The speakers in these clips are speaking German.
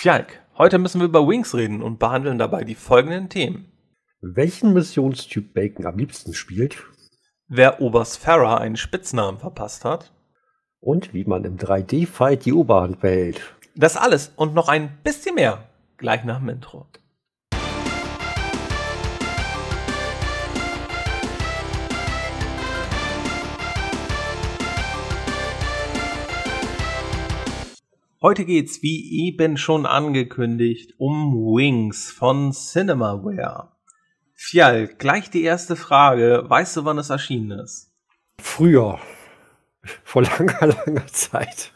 Fjalk, heute müssen wir über Wings reden und behandeln dabei die folgenden Themen. Welchen Missionstyp Bacon am liebsten spielt Wer Oberst Farah einen Spitznamen verpasst hat. und wie man im 3D-Fight die Oberhand behält. Das alles und noch ein bisschen mehr gleich nach dem Intro. Heute geht's, wie eben schon angekündigt, um Wings von Cinemaware. Fjall, gleich die erste Frage. Weißt du, wann es erschienen ist? Früher, vor langer, langer Zeit.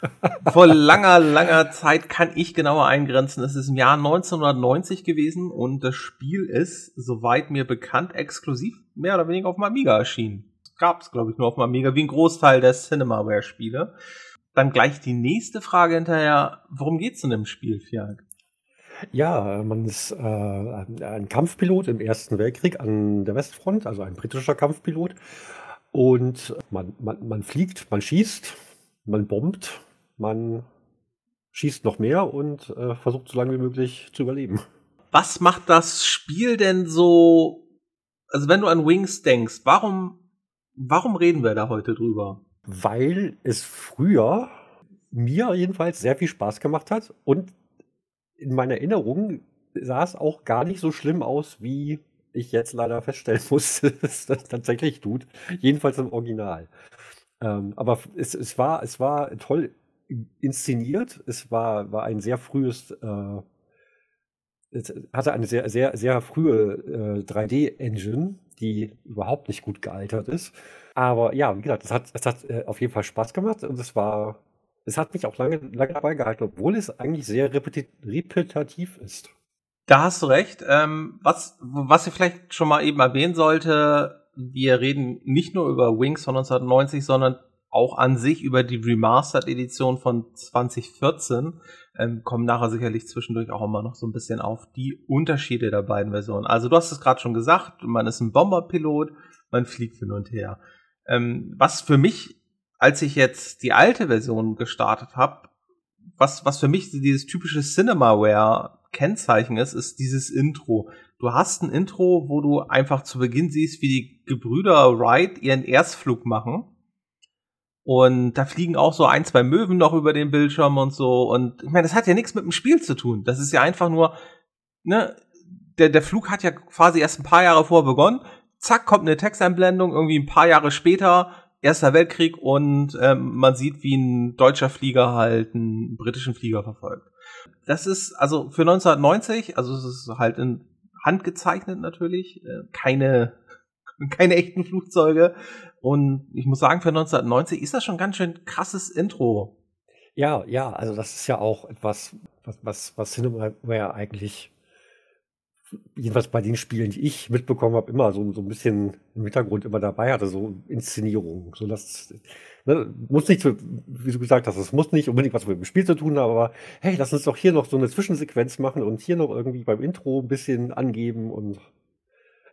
Vor langer, langer Zeit kann ich genauer eingrenzen. Es ist im Jahr 1990 gewesen und das Spiel ist, soweit mir bekannt, exklusiv mehr oder weniger auf dem Amiga erschienen. Gab es, glaube ich, nur auf dem Amiga, wie ein Großteil der Cinemaware-Spiele. Dann gleich die nächste Frage hinterher. Worum geht's in dem Spiel, Fjag? Ja, man ist äh, ein ein Kampfpilot im Ersten Weltkrieg an der Westfront, also ein britischer Kampfpilot. Und man, man, man fliegt, man schießt, man bombt, man schießt noch mehr und äh, versucht so lange wie möglich zu überleben. Was macht das Spiel denn so, also wenn du an Wings denkst, warum, warum reden wir da heute drüber? Weil es früher mir jedenfalls sehr viel Spaß gemacht hat und in meiner Erinnerung sah es auch gar nicht so schlimm aus, wie ich jetzt leider feststellen muss, dass das tatsächlich tut. Jedenfalls im Original. Ähm, aber es, es, war, es war toll inszeniert. Es war, war ein sehr frühes, äh, hatte eine sehr, sehr, sehr frühe äh, 3D-Engine, die überhaupt nicht gut gealtert ist. Aber ja, wie gesagt, es hat, es hat äh, auf jeden Fall Spaß gemacht und es war, es hat mich auch lange, lange dabei gehalten, obwohl es eigentlich sehr repeti repetitiv ist. Da hast du recht. Ähm, was, was ich vielleicht schon mal eben erwähnen sollte, wir reden nicht nur über Wings von 1990, sondern auch an sich über die Remastered-Edition von 2014. Ähm, kommen nachher sicherlich zwischendurch auch immer noch so ein bisschen auf die Unterschiede der beiden Versionen. Also du hast es gerade schon gesagt, man ist ein Bomberpilot, man fliegt hin und her. Ähm, was für mich, als ich jetzt die alte Version gestartet habe, was, was für mich dieses typische Cinemaware Kennzeichen ist, ist dieses Intro. Du hast ein Intro, wo du einfach zu Beginn siehst, wie die Gebrüder Wright ihren Erstflug machen. Und da fliegen auch so ein, zwei Möwen noch über den Bildschirm und so. Und ich meine, das hat ja nichts mit dem Spiel zu tun. Das ist ja einfach nur, ne, der, der Flug hat ja quasi erst ein paar Jahre vorher begonnen. Zack, kommt eine Texteinblendung, irgendwie ein paar Jahre später, Erster Weltkrieg und ähm, man sieht, wie ein deutscher Flieger halt einen britischen Flieger verfolgt. Das ist also für 1990, also es ist halt in Hand gezeichnet natürlich, äh, keine, keine echten Flugzeuge. Und ich muss sagen, für 1990 ist das schon ganz schön krasses Intro. Ja, ja, also das ist ja auch etwas, was, was, was Cinemaware eigentlich, jedenfalls bei den Spielen, die ich mitbekommen habe, immer so, so ein bisschen im Hintergrund immer dabei hatte, so Inszenierung. So das ne, muss nicht, wie du gesagt hast, es muss nicht unbedingt was mit dem Spiel zu tun haben, aber hey, lass uns doch hier noch so eine Zwischensequenz machen und hier noch irgendwie beim Intro ein bisschen angeben und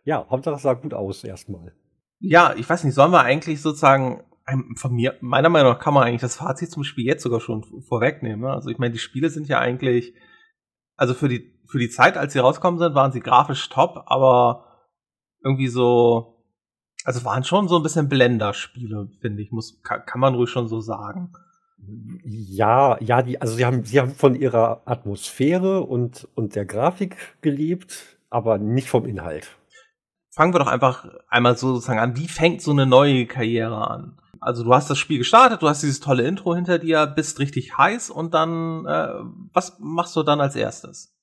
ja, Hauptsache es sah gut aus erstmal. Ja, ich weiß nicht, sollen wir eigentlich sozusagen ähm, von mir, meiner Meinung nach kann man eigentlich das Fazit zum Spiel jetzt sogar schon vorwegnehmen. ne? Also ich meine, die Spiele sind ja eigentlich, also für die, für die Zeit, als sie rausgekommen sind, waren sie grafisch top, aber irgendwie so, also waren schon so ein bisschen Blender-Spiele, finde ich, muss, kann, kann man ruhig schon so sagen. Ja, ja, die, also sie haben, sie haben von ihrer Atmosphäre und, und der Grafik gelebt, aber nicht vom Inhalt. Fangen wir doch einfach einmal so sozusagen an, wie fängt so eine neue Karriere an? Also du hast das Spiel gestartet, du hast dieses tolle Intro hinter dir, bist richtig heiß und dann, äh, was machst du dann als erstes?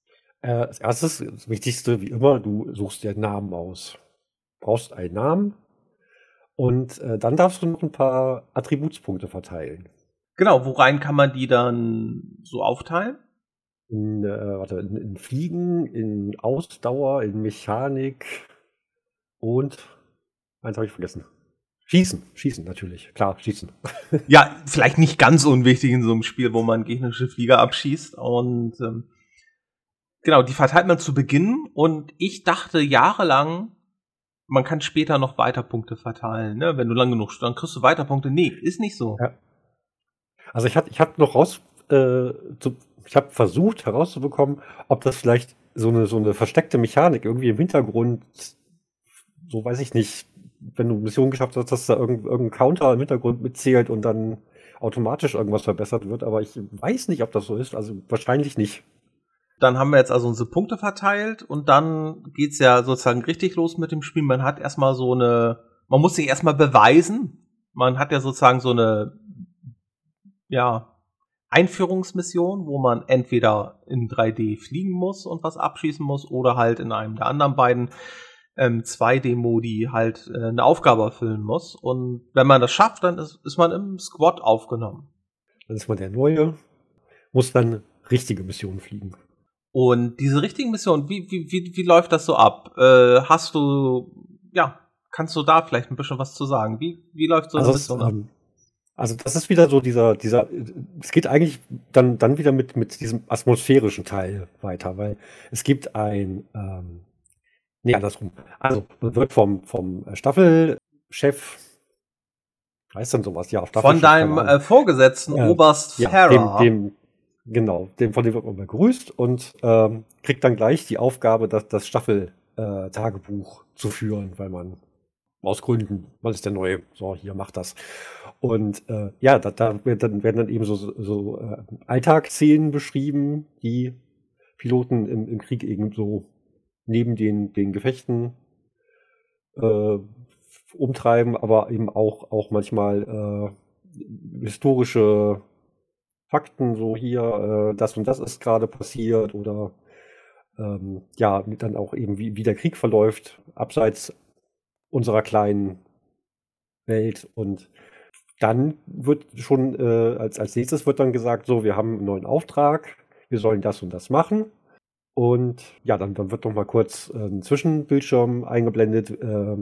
Äh, als erstes, das Wichtigste, wie immer, du suchst dir einen Namen aus. Brauchst einen Namen und äh, dann darfst du noch ein paar Attributspunkte verteilen. Genau, worein kann man die dann so aufteilen? In, äh, warte, in, in Fliegen, in Ausdauer, in Mechanik und eins habe ich vergessen. Schießen, schießen natürlich, klar, schießen. Ja, vielleicht nicht ganz unwichtig in so einem Spiel, wo man gegnerische Flieger abschießt. Und ähm, genau, die verteilt man zu Beginn. Und ich dachte jahrelang, man kann später noch weiter Punkte verteilen. Ne? Wenn du lang genug, dann kriegst du weiter Punkte. Nee, ist nicht so. Ja. Also ich hatte ich hab noch raus, äh, zu, ich habe versucht herauszubekommen, ob das vielleicht so eine, so eine versteckte Mechanik irgendwie im Hintergrund, so weiß ich nicht, wenn du Mission geschafft hast, dass da irgendein, irgendein Counter im Hintergrund mitzählt und dann automatisch irgendwas verbessert wird, aber ich weiß nicht, ob das so ist, also wahrscheinlich nicht. Dann haben wir jetzt also unsere Punkte verteilt und dann geht's ja sozusagen richtig los mit dem Spiel. Man hat erstmal so eine, man muss sich erstmal beweisen. Man hat ja sozusagen so eine, ja, Einführungsmission, wo man entweder in 3D fliegen muss und was abschießen muss oder halt in einem der anderen beiden ähm, 2D-Modi halt äh, eine Aufgabe erfüllen muss. Und wenn man das schafft, dann ist, ist man im Squad aufgenommen. Dann ist man der Neue, muss dann richtige Missionen fliegen. Und diese richtigen Missionen, wie, wie, wie, wie läuft das so ab? Äh, hast du, ja, kannst du da vielleicht ein bisschen was zu sagen? Wie, wie läuft so eine also Mission ab? Ähm, also das ist wieder so dieser, dieser, es geht eigentlich dann, dann wieder mit, mit diesem atmosphärischen Teil weiter, weil es gibt ein, ähm, nee, andersrum. Also man wird vom, vom Staffelchef, heißt dann sowas, ja, Staffelchef. Von deinem äh, Vorgesetzten, äh, Oberst ja, Farah. Dem, dem, Genau, dem, von dem wird man begrüßt und ähm, kriegt dann gleich die Aufgabe, das, das Staffel-Tagebuch äh, zu führen, weil man aus Gründen, man ist der Neue, so, hier macht das. Und äh, ja, da, da wird dann, werden dann eben so, so, so äh, Alltagsszenen beschrieben, die Piloten im, im Krieg eben so neben den, den Gefechten äh, umtreiben, aber eben auch, auch manchmal äh, historische Fakten, so hier, äh, das und das ist gerade passiert oder ähm, ja, dann auch eben, wie, wie der Krieg verläuft, abseits unserer kleinen Welt. Und dann wird schon, äh, als, als nächstes wird dann gesagt, so, wir haben einen neuen Auftrag, wir sollen das und das machen. Und ja, dann, dann wird noch mal kurz ein Zwischenbildschirm eingeblendet, äh,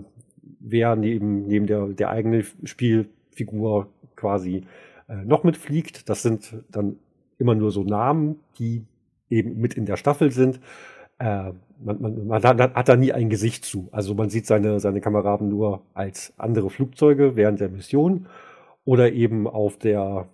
wer neben, neben der, der eigenen Spielfigur quasi äh, noch mitfliegt. Das sind dann immer nur so Namen, die eben mit in der Staffel sind. Äh, man, man, man hat, hat, da nie ein Gesicht zu. Also man sieht seine, seine Kameraden nur als andere Flugzeuge während der Mission oder eben auf der,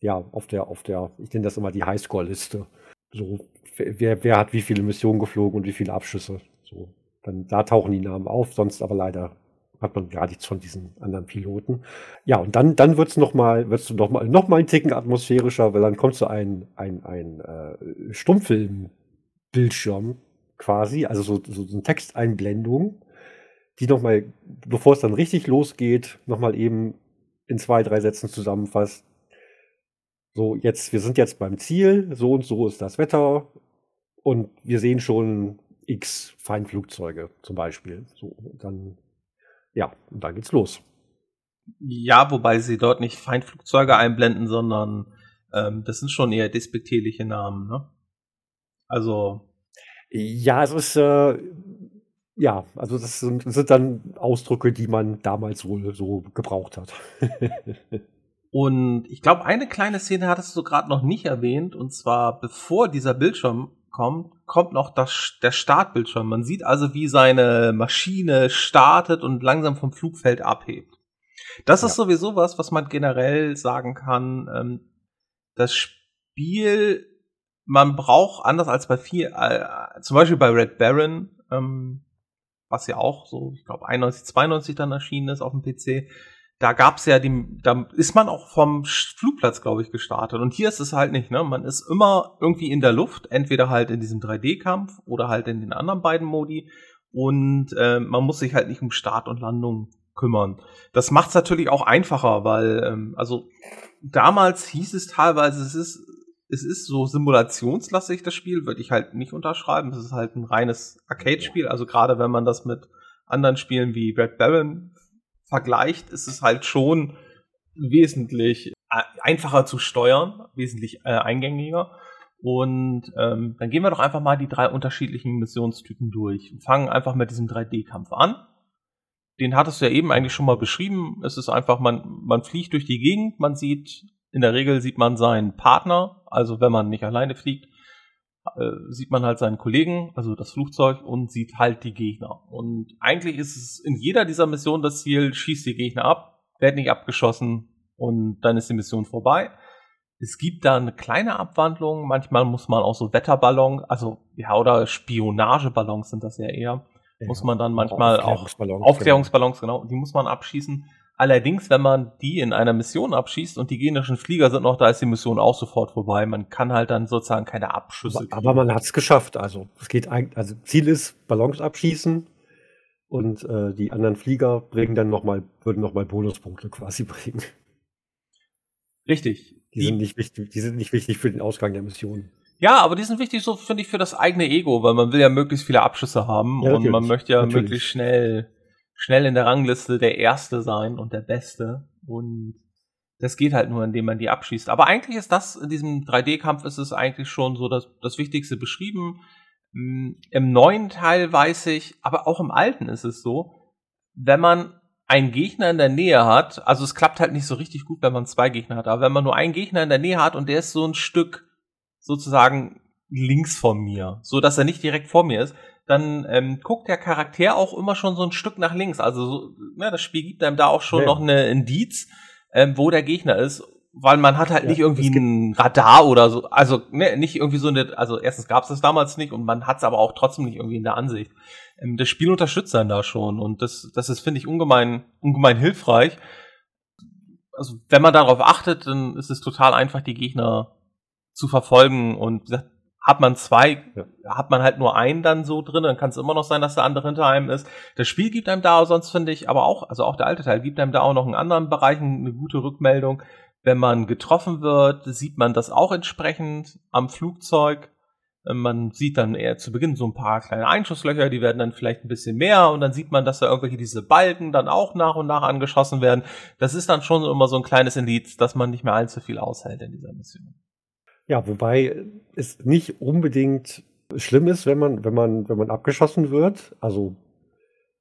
ja, auf der, auf der, ich nenne das immer die Highscore-Liste. So, wer, wer hat wie viele Missionen geflogen und wie viele Abschüsse. So, dann da tauchen die Namen auf, sonst aber leider hat man gar nichts von diesen anderen Piloten. Ja, und dann, dann wird's noch mal, wird's noch mal, noch mal ein Ticken atmosphärischer, weil dann kommt so ein, ein, ein äh, Stummfilm-Bildschirm quasi, also so, so eine Texteinblendung, die noch mal, bevor es dann richtig losgeht, noch mal eben in zwei, drei Sätzen zusammenfasst. So, jetzt, wir sind jetzt beim Ziel, so und so ist das Wetter und wir sehen schon X Feindflugzeuge zum Beispiel. So, dann ja, und dann geht's los. Ja, wobei sie dort nicht Feindflugzeuge einblenden, sondern ähm, das sind schon eher despektierliche Namen, ne? Also. Ja, es ist, äh, ja, also das sind, das sind dann Ausdrücke, die man damals wohl so gebraucht hat. und ich glaube, eine kleine Szene hattest du gerade noch nicht erwähnt, und zwar bevor dieser Bildschirm kommt, kommt noch das, der Startbildschirm. Man sieht also, wie seine Maschine startet und langsam vom Flugfeld abhebt. Das ja. ist sowieso was, was man generell sagen kann. Ähm, das Spiel, man braucht anders als bei vier, äh, zum Beispiel bei Red Baron, ähm, was ja auch so, ich glaube 91, 92 dann erschienen ist auf dem PC, da gab's ja die, da ist man auch vom Flugplatz, glaube ich, gestartet. Und hier ist es halt nicht, ne? Man ist immer irgendwie in der Luft, entweder halt in diesem 3D-Kampf oder halt in den anderen beiden Modi. Und äh, man muss sich halt nicht um Start und Landung kümmern. Das macht's natürlich auch einfacher, weil, ähm, also damals hieß es teilweise, es ist, es ist so simulationslastig, das Spiel, würde ich halt nicht unterschreiben. Es ist halt ein reines Arcade-Spiel. Also gerade wenn man das mit anderen Spielen wie Red Baron vergleicht, ist es halt schon wesentlich äh, einfacher zu steuern, wesentlich äh, eingängiger. Und ähm, dann gehen wir doch einfach mal die drei unterschiedlichen Missionstypen durch. Wir fangen einfach mit diesem 3D-Kampf an. Den hattest du ja eben eigentlich schon mal beschrieben. Es ist einfach, man, man fliegt durch die Gegend, man sieht, in der Regel sieht man seinen Partner, also wenn man nicht alleine fliegt, äh, sieht man halt seinen Kollegen, also das Flugzeug, und sieht halt die Gegner. Und eigentlich ist es in jeder dieser Missionen das Ziel, schießt die Gegner ab, werden nicht abgeschossen und dann ist die Mission vorbei. Es gibt da eine kleine Abwandlung. Manchmal muss man auch so Wetterballons, also ja, oder Spionageballons sind das ja eher, ja, muss man dann manchmal auch Aufklärungsballons, Aufklärungsballons genau. genau, die muss man abschießen. Allerdings, wenn man die in einer Mission abschießt und die genischen Flieger sind noch da, ist die Mission auch sofort vorbei. Man kann halt dann sozusagen keine Abschüsse. Aber, aber man hat es geschafft. Also es geht eigentlich, also Ziel ist Ballons abschießen und äh, die anderen Flieger bringen dann noch mal, würden nochmal Bonuspunkte quasi bringen. Richtig. Die, die sind nicht wichtig, die sind nicht wichtig für den Ausgang der Mission. Ja, aber die sind wichtig, so finde ich, für das eigene Ego, weil man will ja möglichst viele Abschüsse haben ja, und man möchte ja natürlich. möglichst schnell schnell in der Rangliste der Erste sein und der Beste. Und das geht halt nur, indem man die abschießt. Aber eigentlich ist das, in diesem 3D-Kampf ist es eigentlich schon so das, das Wichtigste beschrieben. Mm, Im neuen Teil weiß ich, aber auch im alten ist es so, wenn man einen Gegner in der Nähe hat, also es klappt halt nicht so richtig gut, wenn man zwei Gegner hat, aber wenn man nur einen Gegner in der Nähe hat und der ist so ein Stück sozusagen links von mir, so dass er nicht direkt vor mir ist, dann ähm, guckt der Charakter auch immer schon so ein Stück nach links. Also so, ne, das Spiel gibt einem da auch schon ja. noch eine Indiz, ähm, wo der Gegner ist, weil man hat halt ja, nicht irgendwie ein Radar oder so, also ne, nicht irgendwie so eine, also erstens gab es das damals nicht und man hat es aber auch trotzdem nicht irgendwie in der Ansicht. Ähm, das Spiel unterstützt einen da schon und das, das ist finde ich ungemein, ungemein hilfreich. Also wenn man darauf achtet, dann ist es total einfach, die Gegner zu verfolgen und wie gesagt, hat man zwei, ja. hat man halt nur einen dann so drin, dann kann es immer noch sein, dass der andere hinter einem ist. Das Spiel gibt einem da, sonst finde ich, aber auch, also auch der alte Teil gibt einem da auch noch in anderen Bereichen eine gute Rückmeldung. Wenn man getroffen wird, sieht man das auch entsprechend am Flugzeug. Man sieht dann eher zu Beginn so ein paar kleine Einschusslöcher, die werden dann vielleicht ein bisschen mehr und dann sieht man, dass da irgendwelche diese Balken dann auch nach und nach angeschossen werden. Das ist dann schon immer so ein kleines Indiz, dass man nicht mehr allzu viel aushält in dieser Mission. Ja, wobei es nicht unbedingt schlimm ist, wenn man, wenn man, wenn man abgeschossen wird. Also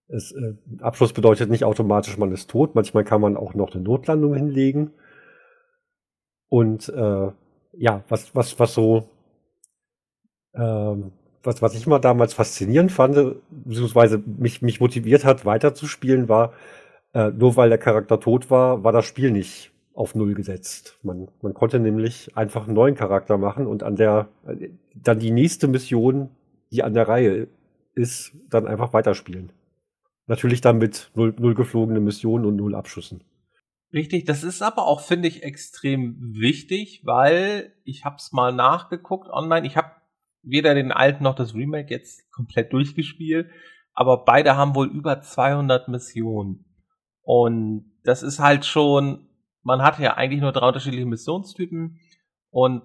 es, äh, Abschluss bedeutet nicht automatisch, man ist tot. Manchmal kann man auch noch eine Notlandung hinlegen. Und äh, ja, was, was, was so, ähm, was, was ich mal damals faszinierend fand, beziehungsweise mich, mich motiviert hat, weiterzuspielen, war, äh, nur weil der Charakter tot war, war das Spiel nicht auf Null gesetzt. Man, man konnte nämlich einfach einen neuen Charakter machen und an der, dann die nächste Mission, die an der Reihe ist, dann einfach weiterspielen. Natürlich dann mit null, null geflogene Missionen und null Abschüssen. Richtig, das ist aber auch, finde ich, extrem wichtig, weil ich habe es mal nachgeguckt online. Ich habe weder den alten noch das Remake jetzt komplett durchgespielt, aber beide haben wohl über 200 Missionen. Und das ist halt schon man hat ja eigentlich nur drei unterschiedliche Missionstypen und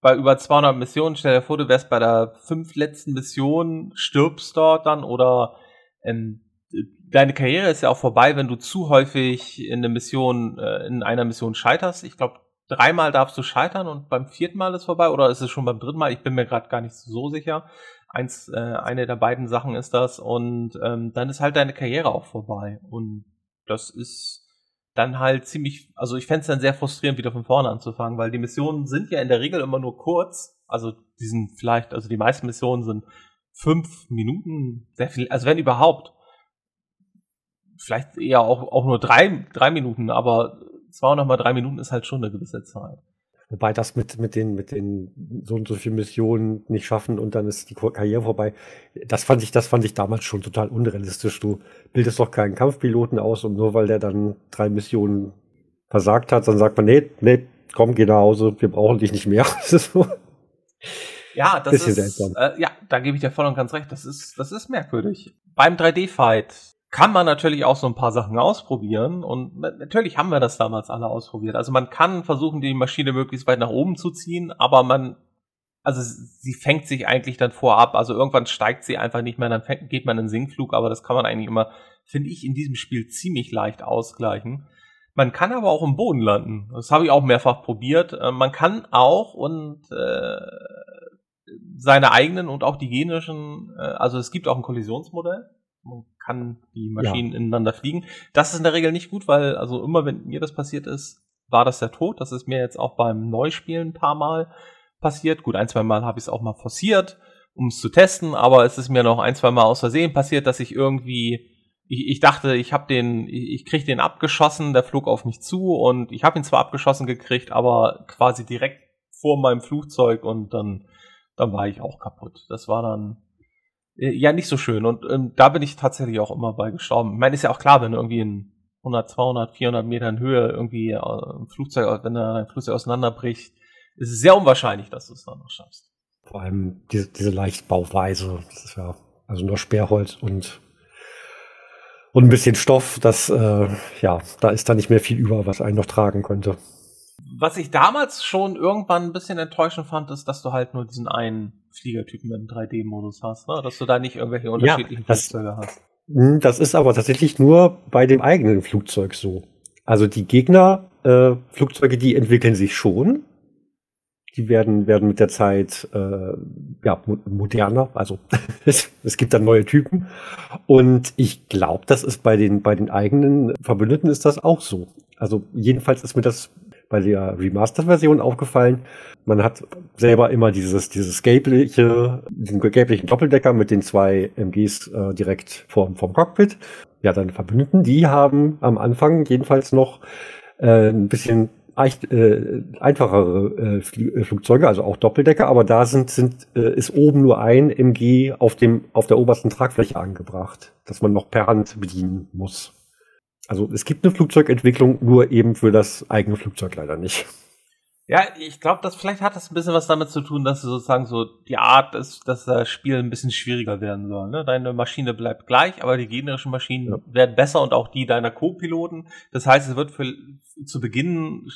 bei über 200 Missionen, stell dir vor, du wärst bei der fünf letzten Mission, stirbst dort dann oder ähm, deine Karriere ist ja auch vorbei, wenn du zu häufig in eine Mission, äh, in einer Mission scheiterst. Ich glaube, dreimal darfst du scheitern und beim vierten Mal ist vorbei oder ist es schon beim dritten Mal? Ich bin mir gerade gar nicht so sicher. Eins, äh, eine der beiden Sachen ist das und ähm, dann ist halt deine Karriere auch vorbei und das ist dann halt ziemlich, also ich fände es dann sehr frustrierend, wieder von vorne anzufangen, weil die Missionen sind ja in der Regel immer nur kurz. Also die sind vielleicht, also die meisten Missionen sind fünf Minuten, sehr viel, also wenn überhaupt. Vielleicht eher auch, auch nur drei, drei Minuten, aber 200 mal drei Minuten ist halt schon eine gewisse Zeit. Wobei das mit, mit den, mit den so und so vielen Missionen nicht schaffen und dann ist die Karriere vorbei. Das fand ich, das fand ich damals schon total unrealistisch. Du bildest doch keinen Kampfpiloten aus und nur weil der dann drei Missionen versagt hat, dann sagt man, nee, nee, komm, geh nach Hause, wir brauchen dich nicht mehr. Das ist so. Ja, das ist, äh, ja, da gebe ich dir voll und ganz recht. Das ist, das ist merkwürdig. Beim 3D-Fight kann man natürlich auch so ein paar Sachen ausprobieren und natürlich haben wir das damals alle ausprobiert. Also man kann versuchen, die Maschine möglichst weit nach oben zu ziehen, aber man, also sie fängt sich eigentlich dann vorab, also irgendwann steigt sie einfach nicht mehr, dann fängt, geht man in den Sinkflug, aber das kann man eigentlich immer, finde ich, in diesem Spiel ziemlich leicht ausgleichen. Man kann aber auch im Boden landen. Das habe ich auch mehrfach probiert. Äh, man kann auch und äh, seine eigenen und auch die genischen, äh, also es gibt auch ein Kollisionsmodell kann die Maschinen ja. ineinander fliegen. Das ist in der Regel nicht gut, weil also immer wenn mir das passiert ist, war das der Tod. Das ist mir jetzt auch beim Neuspielen ein paar Mal passiert. Gut, ein, zwei Mal habe ich es auch mal forciert, um es zu testen, aber es ist mir noch ein, zwei Mal aus Versehen passiert, dass ich irgendwie ich, ich dachte, ich habe den, ich, ich krieg den abgeschossen, der flog auf mich zu und ich habe ihn zwar abgeschossen gekriegt, aber quasi direkt vor meinem Flugzeug und dann, dann war ich auch kaputt. Das war dann ja nicht so schön und ähm, da bin ich tatsächlich auch immer bei gestorben. Ich meine, ist ja auch klar, wenn irgendwie in 100, 200, 400 Metern Höhe irgendwie äh, ein Flugzeug, wenn ein Flugzeug auseinanderbricht, ist es sehr unwahrscheinlich, dass du es dann noch schaffst. Vor allem diese, diese Leichtbauweise, das ist ja also nur Sperrholz und und ein bisschen Stoff, das, äh, ja, da ist da nicht mehr viel über, was einen noch tragen könnte. Was ich damals schon irgendwann ein bisschen enttäuschend fand, ist, dass du halt nur diesen einen Fliegertypen im 3D-Modus hast, ne? dass du da nicht irgendwelche unterschiedlichen ja, das, Flugzeuge hast. Hm, das ist aber tatsächlich nur bei dem eigenen Flugzeug so. Also die Gegner, äh, Flugzeuge, die entwickeln sich schon, die werden, werden mit der Zeit äh, ja, moderner. Also es, es gibt dann neue Typen. Und ich glaube, das ist bei den, bei den eigenen Verbündeten ist das auch so. Also jedenfalls ist mir das bei der Remastered-Version aufgefallen. Man hat selber immer dieses, dieses gelbliche, den gelblichen Doppeldecker mit den zwei MGs äh, direkt vorm, vorm Cockpit. Ja, dann Verbündeten, die haben am Anfang jedenfalls noch äh, ein bisschen äh, einfachere äh, äh, Flugzeuge, also auch Doppeldecker, aber da sind, sind, äh, ist oben nur ein MG auf dem, auf der obersten Tragfläche angebracht, dass man noch per Hand bedienen muss. Also es gibt eine Flugzeugentwicklung, nur eben für das eigene Flugzeug leider nicht. Ja, ich glaube, das vielleicht hat das ein bisschen was damit zu tun, dass sozusagen so die Art ist, dass das Spiel ein bisschen schwieriger werden soll. Ne? Deine Maschine bleibt gleich, aber die gegnerischen Maschinen ja. werden besser und auch die deiner Co-Piloten. Das heißt, es wird für, zu Beginn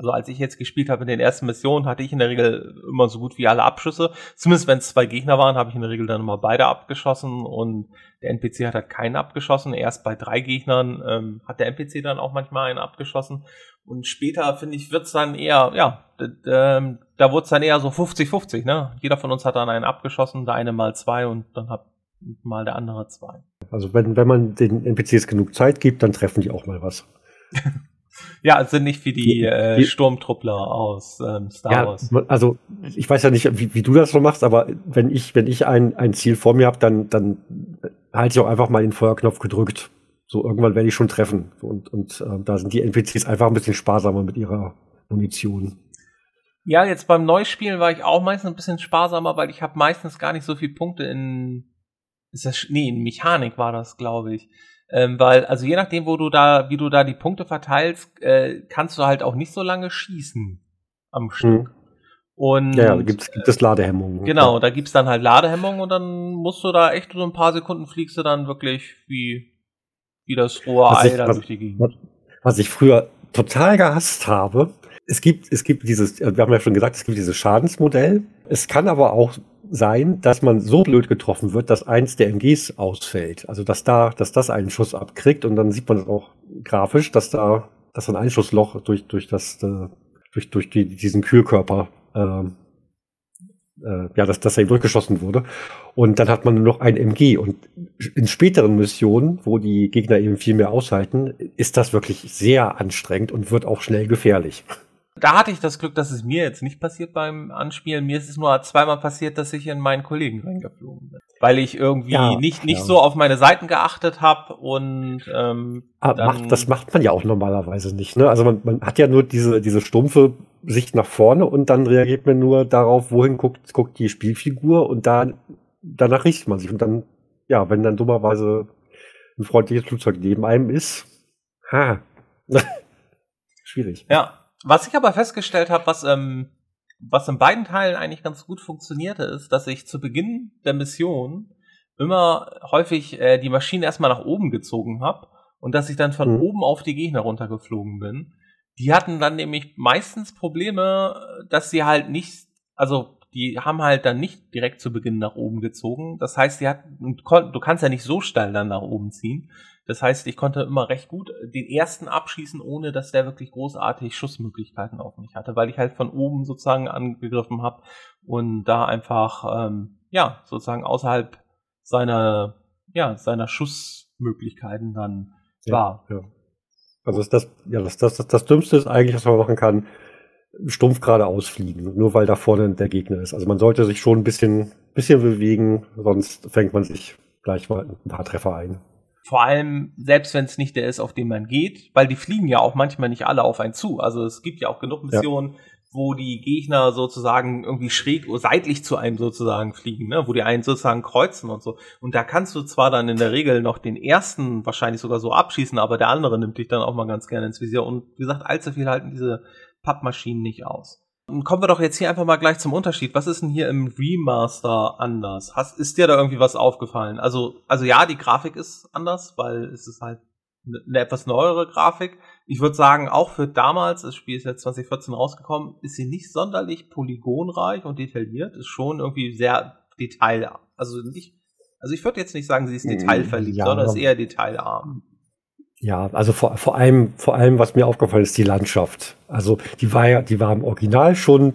also als ich jetzt gespielt habe in den ersten Missionen, hatte ich in der Regel immer so gut wie alle Abschüsse. Zumindest wenn es zwei Gegner waren, habe ich in der Regel dann immer beide abgeschossen und der NPC hat halt keinen abgeschossen. Erst bei drei Gegnern ähm, hat der NPC dann auch manchmal einen abgeschossen. Und später, finde ich, wird's dann eher, ja, ähm, da wurde es dann eher so 50-50, ne? Jeder von uns hat dann einen abgeschossen, der eine mal zwei und dann hat mal der andere zwei. Also wenn, wenn man den NPCs genug Zeit gibt, dann treffen die auch mal was. Ja, also nicht wie die, äh, Sturmtruppler aus ähm, Star ja, Wars. Also ich weiß ja nicht, wie, wie du das so machst, aber wenn ich, wenn ich ein, ein Ziel vor mir habe, dann, dann halte ich auch einfach mal den Feuerknopf gedrückt. So irgendwann werde ich schon treffen. Und, und äh, da sind die NPCs einfach ein bisschen sparsamer mit ihrer Munition. Ja, jetzt beim Neuspielen war ich auch meistens ein bisschen sparsamer, weil ich habe meistens gar nicht so viele Punkte in ist das nee, in Mechanik war das, glaube ich. Ähm, weil, also je nachdem, wo du da, wie du da die Punkte verteilst, äh, kannst du halt auch nicht so lange schießen am Stück. Mhm. Und, ja, ja gibt, gibt es Ladehemmungen. Genau, da gibt's dann halt Ladehemmungen und dann musst du da echt so ein paar Sekunden fliegst du dann wirklich wie, wie das rohe Ei da durch die Gegend. Was ich früher total gehasst habe, es gibt, es gibt dieses, wir haben ja schon gesagt, es gibt dieses Schadensmodell. Es kann aber auch sein, dass man so blöd getroffen wird, dass eins der MGs ausfällt. Also dass da, dass das einen Schuss abkriegt und dann sieht man das auch grafisch, dass da, dass ein Einschussloch durch durch das äh, durch durch die, diesen Kühlkörper äh, äh, ja, dass, dass er durchgeschossen wurde. Und dann hat man nur noch ein MG. Und in späteren Missionen, wo die Gegner eben viel mehr aushalten, ist das wirklich sehr anstrengend und wird auch schnell gefährlich da hatte ich das Glück, dass es mir jetzt nicht passiert beim Anspielen. Mir ist es nur zweimal passiert, dass ich in meinen Kollegen reingeflogen bin. Weil ich irgendwie ja, nicht, nicht ja. so auf meine Seiten geachtet habe und ähm, macht, das macht man ja auch normalerweise nicht. Ne? Also man, man hat ja nur diese, diese stumpfe Sicht nach vorne und dann reagiert man nur darauf, wohin guckt, guckt die Spielfigur und da, danach richtet man sich. Und dann, ja, wenn dann dummerweise ein freundliches Flugzeug neben einem ist, ha, schwierig. Ja, was ich aber festgestellt habe, was, ähm, was in beiden Teilen eigentlich ganz gut funktionierte, ist, dass ich zu Beginn der Mission immer häufig äh, die Maschine erstmal nach oben gezogen habe und dass ich dann von mhm. oben auf die Gegner runtergeflogen bin. Die hatten dann nämlich meistens Probleme, dass sie halt nicht, also die haben halt dann nicht direkt zu Beginn nach oben gezogen. Das heißt, die hatten, du kannst ja nicht so steil dann nach oben ziehen. Das heißt, ich konnte immer recht gut den ersten abschießen, ohne dass der wirklich großartig Schussmöglichkeiten auf mich hatte, weil ich halt von oben sozusagen angegriffen habe und da einfach ähm, ja sozusagen außerhalb seiner ja seiner Schussmöglichkeiten dann ja, war. Ja. Also das, ja, das, das, das, das Dümmste ist eigentlich, was man machen kann, stumpf geradeaus fliegen, nur weil da vorne der Gegner ist. Also man sollte sich schon ein bisschen, bisschen bewegen, sonst fängt man sich gleich mal ein paar Treffer ein. Vor allem, selbst wenn es nicht der ist, auf den man geht, weil die fliegen ja auch manchmal nicht alle auf einen zu. Also es gibt ja auch genug Missionen, ja. wo die Gegner sozusagen irgendwie schräg oder seitlich zu einem sozusagen fliegen, ne? wo die einen sozusagen kreuzen und so. Und da kannst du zwar dann in der Regel noch den ersten wahrscheinlich sogar so abschießen, aber der andere nimmt dich dann auch mal ganz gerne ins Visier. Und wie gesagt, allzu viel halten diese Pappmaschinen nicht aus. Kommen wir doch jetzt hier einfach mal gleich zum Unterschied. Was ist denn hier im Remaster anders? Hast, ist dir da irgendwie was aufgefallen? Also, also ja, die Grafik ist anders, weil es ist halt eine etwas neuere Grafik. Ich würde sagen, auch für damals, das Spiel ist jetzt 2014 rausgekommen, ist sie nicht sonderlich polygonreich und detailliert, ist schon irgendwie sehr detail, also nicht, also ich würde jetzt nicht sagen, sie ist hm, detailverliebt, ja, sondern ist eher detailarm. Ja, also vor, vor allem, vor allem, was mir aufgefallen ist, die Landschaft. Also die war ja, die war im Original schon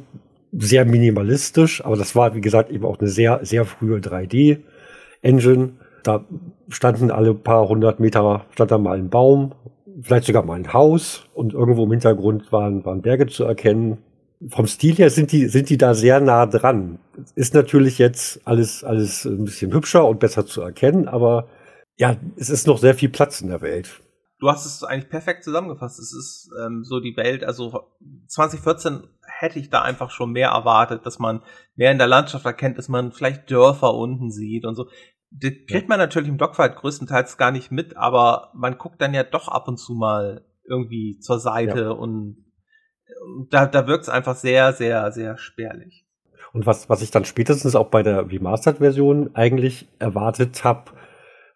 sehr minimalistisch, aber das war, wie gesagt, eben auch eine sehr, sehr frühe 3D-Engine. Da standen alle paar hundert Meter, stand da mal ein Baum, vielleicht sogar mal ein Haus und irgendwo im Hintergrund waren, waren Berge zu erkennen. Vom Stil her sind die, sind die da sehr nah dran. Ist natürlich jetzt alles, alles ein bisschen hübscher und besser zu erkennen, aber ja, es ist noch sehr viel Platz in der Welt du hast es eigentlich perfekt zusammengefasst. Es ist ähm, so die Welt, also 2014 hätte ich da einfach schon mehr erwartet, dass man mehr in der Landschaft erkennt, dass man vielleicht Dörfer unten sieht und so. Das kriegt man natürlich im Dogfight größtenteils gar nicht mit, aber man guckt dann ja doch ab und zu mal irgendwie zur Seite ja. und, und da, da wirkt es einfach sehr, sehr, sehr spärlich. Und was, was ich dann spätestens auch bei der Remastered-Version eigentlich erwartet habe,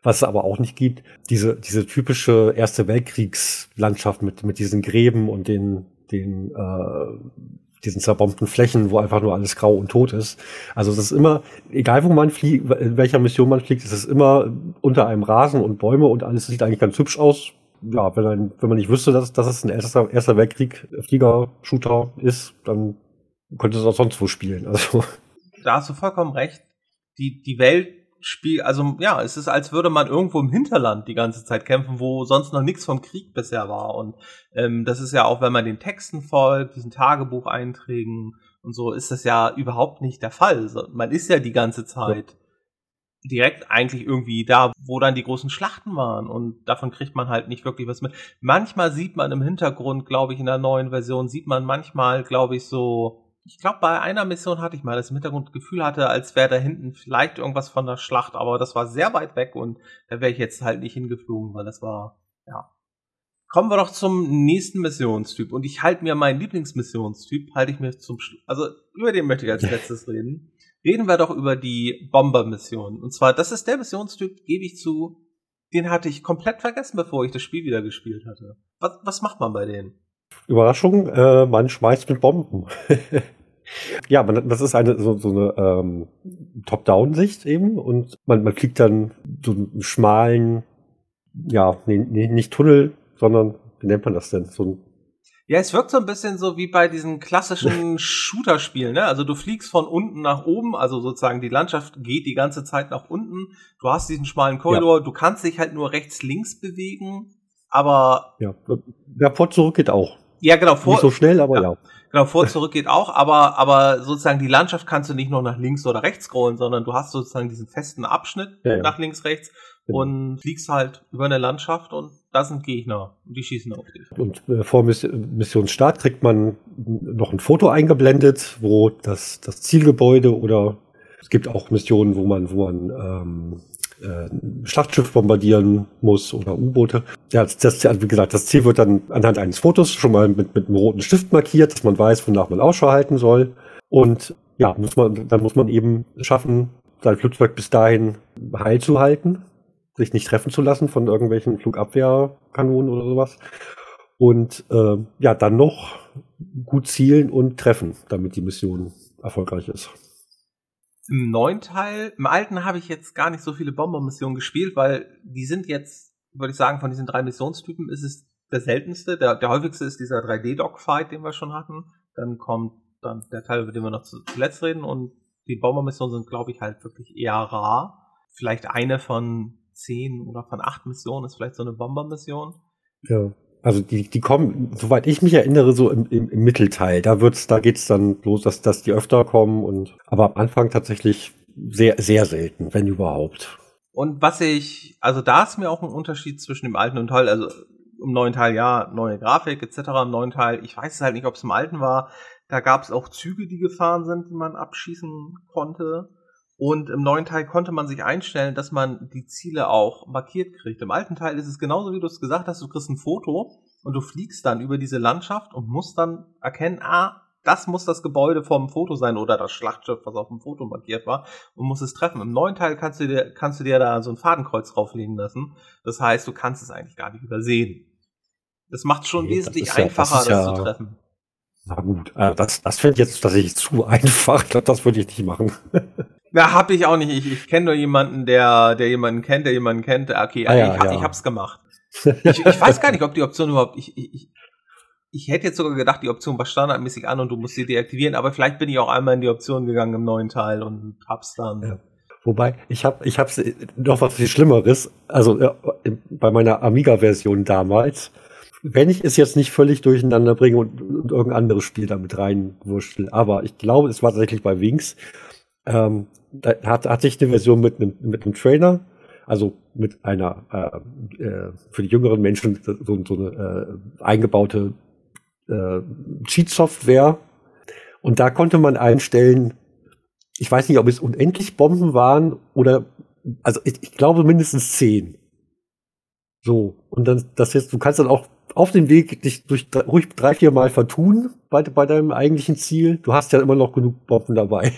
was es aber auch nicht gibt, diese, diese typische Erste Weltkriegslandschaft mit, mit diesen Gräben und den, den, äh, diesen zerbombten Flächen, wo einfach nur alles grau und tot ist. Also es ist immer, egal wo man fliegt, in welcher Mission man fliegt, es ist immer unter einem Rasen und Bäume und alles sieht eigentlich ganz hübsch aus. Ja, wenn, ein, wenn man nicht wüsste, dass, dass es ein erster, erster Weltkrieg Flieger-Shooter ist, dann könnte es auch sonst wo spielen. Also. Da hast du vollkommen recht. Die, die Welt Spiel, also ja, es ist, als würde man irgendwo im Hinterland die ganze Zeit kämpfen, wo sonst noch nichts vom Krieg bisher war. Und ähm, das ist ja auch, wenn man den Texten folgt, diesen Tagebucheinträgen und so, ist das ja überhaupt nicht der Fall. Man ist ja die ganze Zeit ja. direkt eigentlich irgendwie da, wo dann die großen Schlachten waren. Und davon kriegt man halt nicht wirklich was mit. Manchmal sieht man im Hintergrund, glaube ich, in der neuen Version, sieht man manchmal, glaube ich, so ich glaube, bei einer Mission hatte ich mal das im Hintergrund Gefühl hatte, als wäre da hinten vielleicht irgendwas von der Schlacht, aber das war sehr weit weg und da wäre ich jetzt halt nicht hingeflogen, weil das war, ja. Kommen wir doch zum nächsten Missionstyp und ich halte mir meinen Lieblingsmissionstyp, halte ich mir zum Schluss, also über den möchte ich als letztes reden. Reden wir doch über die Bomber-Mission. Und zwar, das ist der Missionstyp, gebe ich zu, den hatte ich komplett vergessen, bevor ich das Spiel wieder gespielt hatte. Was, was macht man bei denen? Überraschung, äh, man schmeißt mit Bomben. Ja, man, das ist eine so, so eine ähm, Top-Down-Sicht eben und man, man fliegt dann so einen schmalen, ja, nee, nee, nicht Tunnel, sondern wie nennt man das denn? So ein ja, es wirkt so ein bisschen so wie bei diesen klassischen Shooter-Spielen, ne? Also du fliegst von unten nach oben, also sozusagen die Landschaft geht die ganze Zeit nach unten. Du hast diesen schmalen Korridor, ja. du kannst dich halt nur rechts, links bewegen, aber. Ja, ja vor zurück geht auch. Ja, genau, vor. Nicht so schnell, aber ja. ja. Genau, vor zurück geht auch, aber, aber sozusagen die Landschaft kannst du nicht nur nach links oder rechts scrollen, sondern du hast sozusagen diesen festen Abschnitt ja, ja. nach links, rechts genau. und fliegst halt über eine Landschaft und da sind Gegner und die schießen auf dich. Und äh, vor Miss Missionsstart kriegt man noch ein Foto eingeblendet, wo das, das Zielgebäude oder es gibt auch Missionen, wo man, wo man ähm, äh, Schlachtschiff bombardieren muss oder U-Boote. Ja, das, das, wie gesagt, das Ziel wird dann anhand eines Fotos schon mal mit, mit einem roten Stift markiert, dass man weiß, wonach man Ausschau halten soll. Und ja, muss man, dann muss man eben schaffen, sein Flugzeug bis dahin heil zu halten, sich nicht treffen zu lassen von irgendwelchen Flugabwehrkanonen oder sowas. Und äh, ja, dann noch gut zielen und treffen, damit die Mission erfolgreich ist. Im neuen Teil, im alten habe ich jetzt gar nicht so viele Bombermissionen gespielt, weil die sind jetzt, würde ich sagen, von diesen drei Missionstypen ist es der seltenste. Der, der häufigste ist dieser 3D-Dogfight, den wir schon hatten. Dann kommt dann der Teil, über den wir noch zuletzt reden. Und die Bombermissionen sind, glaube ich, halt wirklich eher rar. Vielleicht eine von zehn oder von acht Missionen ist vielleicht so eine Bombermission. Ja. Also die, die kommen, soweit ich mich erinnere, so im, im, im Mittelteil. Da wird's, da geht's dann bloß, dass, dass die öfter kommen und aber am Anfang tatsächlich sehr, sehr selten, wenn überhaupt. und was ich, also da ist mir auch ein Unterschied zwischen dem alten und Teil, also im neuen Teil ja, neue Grafik etc. Im neuen Teil, ich weiß halt nicht, ob es im alten war, da gab es auch Züge, die gefahren sind, die man abschießen konnte. Und im neuen Teil konnte man sich einstellen, dass man die Ziele auch markiert kriegt. Im alten Teil ist es genauso, wie du es gesagt hast, du kriegst ein Foto und du fliegst dann über diese Landschaft und musst dann erkennen, ah, das muss das Gebäude vom Foto sein oder das Schlachtschiff, was auf dem Foto markiert war, und musst es treffen. Im neuen Teil kannst du dir, kannst du dir da so ein Fadenkreuz drauflegen lassen. Das heißt, du kannst es eigentlich gar nicht übersehen. Das macht schon nee, wesentlich das einfacher, ja, das, das ja, zu treffen. Na gut, äh, das, das finde ich jetzt tatsächlich zu einfach. Ich glaube, das würde ich nicht machen. Na, hab ich auch nicht. Ich, ich kenne nur jemanden, der, der jemanden kennt, der jemanden kennt. Okay, ah, ja, ich, ja. ich hab's gemacht. ich, ich weiß gar nicht, ob die Option überhaupt. Ich, ich, ich hätte jetzt sogar gedacht, die Option war standardmäßig an und du musst sie deaktivieren, aber vielleicht bin ich auch einmal in die Option gegangen im neuen Teil und hab's dann. Ja. Wobei, ich habe ich hab's noch was viel Schlimmeres, also äh, bei meiner Amiga-Version damals, wenn ich es jetzt nicht völlig durcheinander bringe und, und irgendein anderes Spiel damit reinwurschtel, aber ich glaube, es war tatsächlich bei Wings, ähm, da hat, hatte ich eine Version mit einem, mit einem Trainer, also mit einer äh, äh, für die jüngeren Menschen so, so eine äh, eingebaute äh, Cheat-Software. Und da konnte man einstellen, ich weiß nicht, ob es unendlich Bomben waren oder, also ich, ich glaube mindestens zehn. So, und dann, das jetzt, du kannst dann auch auf dem Weg dich durch ruhig drei, vier Mal vertun bei, bei deinem eigentlichen Ziel. Du hast ja immer noch genug Bomben dabei.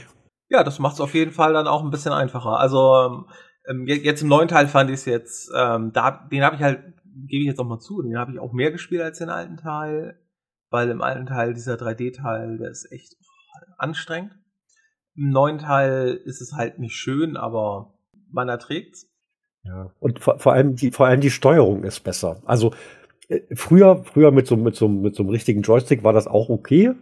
Ja, das macht es auf jeden Fall dann auch ein bisschen einfacher. Also ähm, jetzt im neuen Teil fand ich es jetzt, ähm, da, den habe ich halt, gebe ich jetzt auch mal zu, den habe ich auch mehr gespielt als den alten Teil, weil im alten Teil dieser 3D-Teil, der ist echt oh, anstrengend. Im neuen Teil ist es halt nicht schön, aber man erträgt's. Ja, und vor, vor allem die, vor allem die Steuerung ist besser. Also äh, früher, früher mit so, mit so, mit so einem richtigen Joystick war das auch okay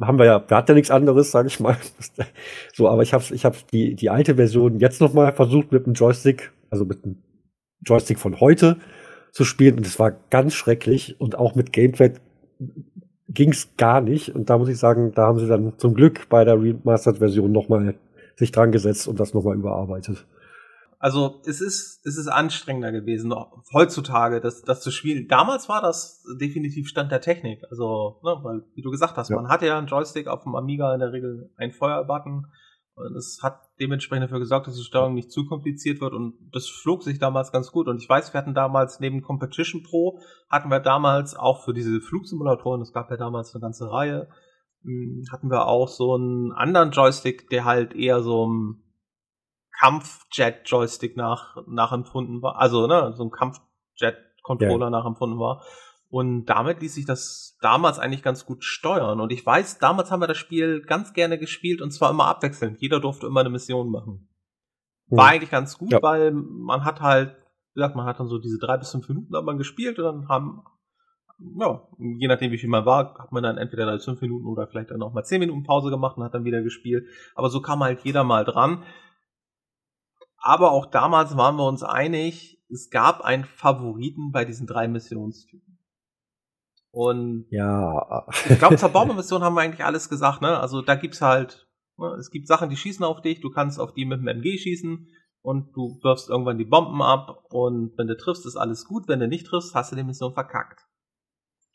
haben wir ja, wir hatten ja nichts anderes, sage ich mal. so, aber ich habe ich hab die, die alte Version jetzt noch mal versucht mit dem Joystick, also mit dem Joystick von heute zu spielen und es war ganz schrecklich und auch mit Gamepad ging's gar nicht und da muss ich sagen, da haben sie dann zum Glück bei der Remastered-Version noch mal sich dran gesetzt und das noch mal überarbeitet. Also es ist, es ist anstrengender gewesen, heutzutage das, das zu spielen. Damals war das definitiv Stand der Technik. Also, ne, weil, wie du gesagt hast, ja. man hatte ja einen Joystick auf dem Amiga in der Regel einen Feuerbutton. Und es hat dementsprechend dafür gesorgt, dass die Steuerung nicht zu kompliziert wird. Und das flog sich damals ganz gut. Und ich weiß, wir hatten damals neben Competition Pro, hatten wir damals auch für diese Flugsimulatoren, es gab ja damals eine ganze Reihe, hm, hatten wir auch so einen anderen Joystick, der halt eher so ein Kampfjet-Joystick nach, nachempfunden war. Also, ne, so ein Kampfjet-Controller ja. nachempfunden war. Und damit ließ sich das damals eigentlich ganz gut steuern. Und ich weiß, damals haben wir das Spiel ganz gerne gespielt und zwar immer abwechselnd. Jeder durfte immer eine Mission machen. War ja. eigentlich ganz gut, ja. weil man hat halt, wie gesagt, man hat dann so diese drei bis fünf Minuten hat man gespielt und dann haben, ja, je nachdem wie viel man war, hat man dann entweder drei bis fünf Minuten oder vielleicht dann auch mal zehn Minuten Pause gemacht und hat dann wieder gespielt. Aber so kam halt jeder mal dran. Aber auch damals waren wir uns einig, es gab einen Favoriten bei diesen drei Missionstypen. Und ja. ich glaube, zur Bombenmission haben wir eigentlich alles gesagt, ne? Also da gibt's halt, ne? es gibt Sachen, die schießen auf dich, du kannst auf die mit dem MG schießen und du wirfst irgendwann die Bomben ab und wenn du triffst, ist alles gut, wenn du nicht triffst, hast du die Mission verkackt.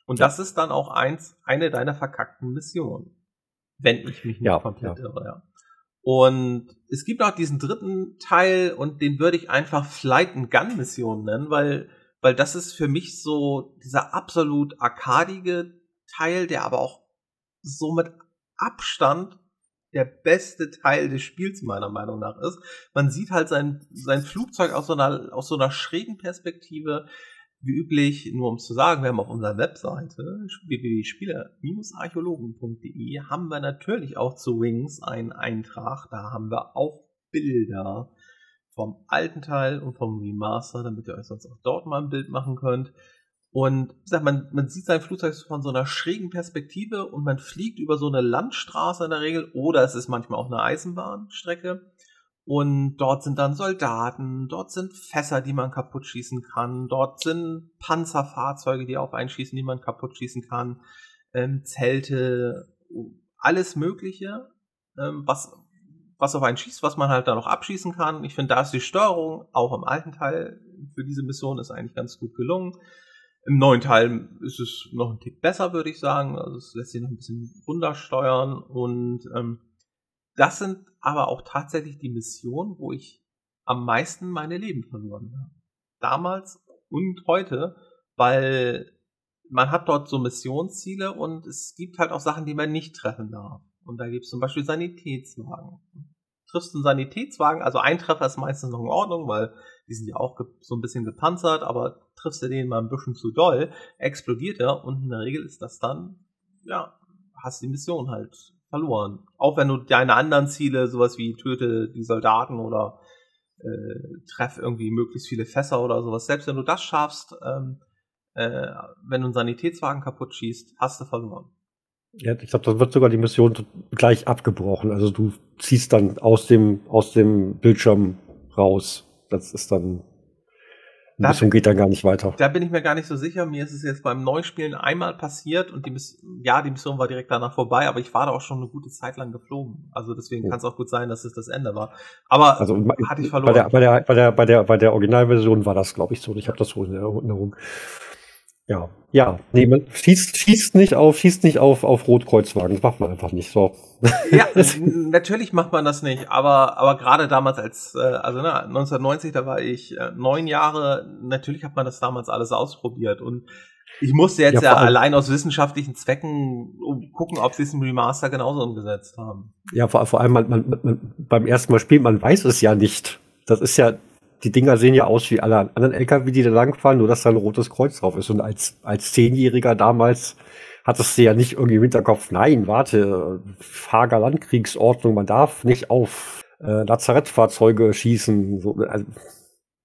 Und ja. das ist dann auch eins, eine deiner verkackten Missionen. Wenn ich mich nicht ja, komplett ja. irre, ja. Und es gibt auch diesen dritten Teil und den würde ich einfach Flight and Gun Mission nennen, weil, weil das ist für mich so dieser absolut arkadige Teil, der aber auch so mit Abstand der beste Teil des Spiels meiner Meinung nach ist. Man sieht halt sein, sein Flugzeug aus so einer, aus so einer schrägen Perspektive wie üblich, nur um zu sagen, wir haben auf unserer Webseite www.spieler-archäologen.de haben wir natürlich auch zu Wings einen Eintrag. Da haben wir auch Bilder vom alten Teil und vom Remaster, damit ihr euch sonst auch dort mal ein Bild machen könnt. Und sag, man, man sieht sein Flugzeug von so einer schrägen Perspektive und man fliegt über so eine Landstraße in der Regel oder es ist manchmal auch eine Eisenbahnstrecke. Und dort sind dann Soldaten, dort sind Fässer, die man kaputt schießen kann, dort sind Panzerfahrzeuge, die auf einschießen, die man kaputt schießen kann, ähm, Zelte, alles Mögliche, ähm, was, was auf einen schießt, was man halt da noch abschießen kann. Ich finde, da ist die Steuerung auch im alten Teil für diese Mission ist eigentlich ganz gut gelungen. Im neuen Teil ist es noch ein Tick besser, würde ich sagen. Also es lässt sich noch ein bisschen runtersteuern und ähm, das sind aber auch tatsächlich die Missionen, wo ich am meisten meine Leben verloren habe. Damals und heute, weil man hat dort so Missionsziele und es gibt halt auch Sachen, die man nicht treffen darf. Und da gibt es zum Beispiel Sanitätswagen. Triffst einen Sanitätswagen, also ein Treffer ist meistens noch in Ordnung, weil die sind ja auch so ein bisschen gepanzert, aber triffst du den mal ein bisschen zu doll, explodiert er und in der Regel ist das dann, ja, hast die Mission halt verloren. Auch wenn du deine anderen Ziele, sowas wie töte die Soldaten oder äh, treff irgendwie möglichst viele Fässer oder sowas, selbst wenn du das schaffst, ähm, äh, wenn du einen Sanitätswagen kaputt schießt, hast du verloren. Ja, ich glaube, das wird sogar die Mission gleich abgebrochen. Also du ziehst dann aus dem, aus dem Bildschirm raus. Das ist dann die Mission geht dann gar nicht weiter. Da bin ich mir gar nicht so sicher. Mir ist es jetzt beim Neuspielen einmal passiert und die Mission, ja, die Mission war direkt danach vorbei, aber ich war da auch schon eine gute Zeit lang geflogen. Also deswegen oh. kann es auch gut sein, dass es das Ende war. Aber also, hatte ich verloren. Bei der, bei der, bei der, bei der, bei der Originalversion war das, glaube ich, so. Ich habe das so in Erinnerung. Ja, ja, nee, man schießt, schießt nicht auf, schießt nicht auf, auf Rotkreuzwagen. Das macht man einfach nicht so. Ja, natürlich macht man das nicht, aber, aber gerade damals als, äh, also ne, 1990, da war ich äh, neun Jahre, natürlich hat man das damals alles ausprobiert und ich musste jetzt ja, ja allein aus wissenschaftlichen Zwecken gucken, ob sie es im Remaster genauso umgesetzt haben. Ja, vor, vor allem man, man, man, beim ersten Mal spielen, man weiß es ja nicht. Das ist ja, die Dinger sehen ja aus wie alle anderen LKW, die da langfahren, nur dass da ein rotes Kreuz drauf ist. Und als, als Zehnjähriger damals hattest du ja nicht irgendwie im Hinterkopf, nein, warte, Hager Landkriegsordnung, man darf nicht auf äh, Lazarettfahrzeuge schießen. So, also,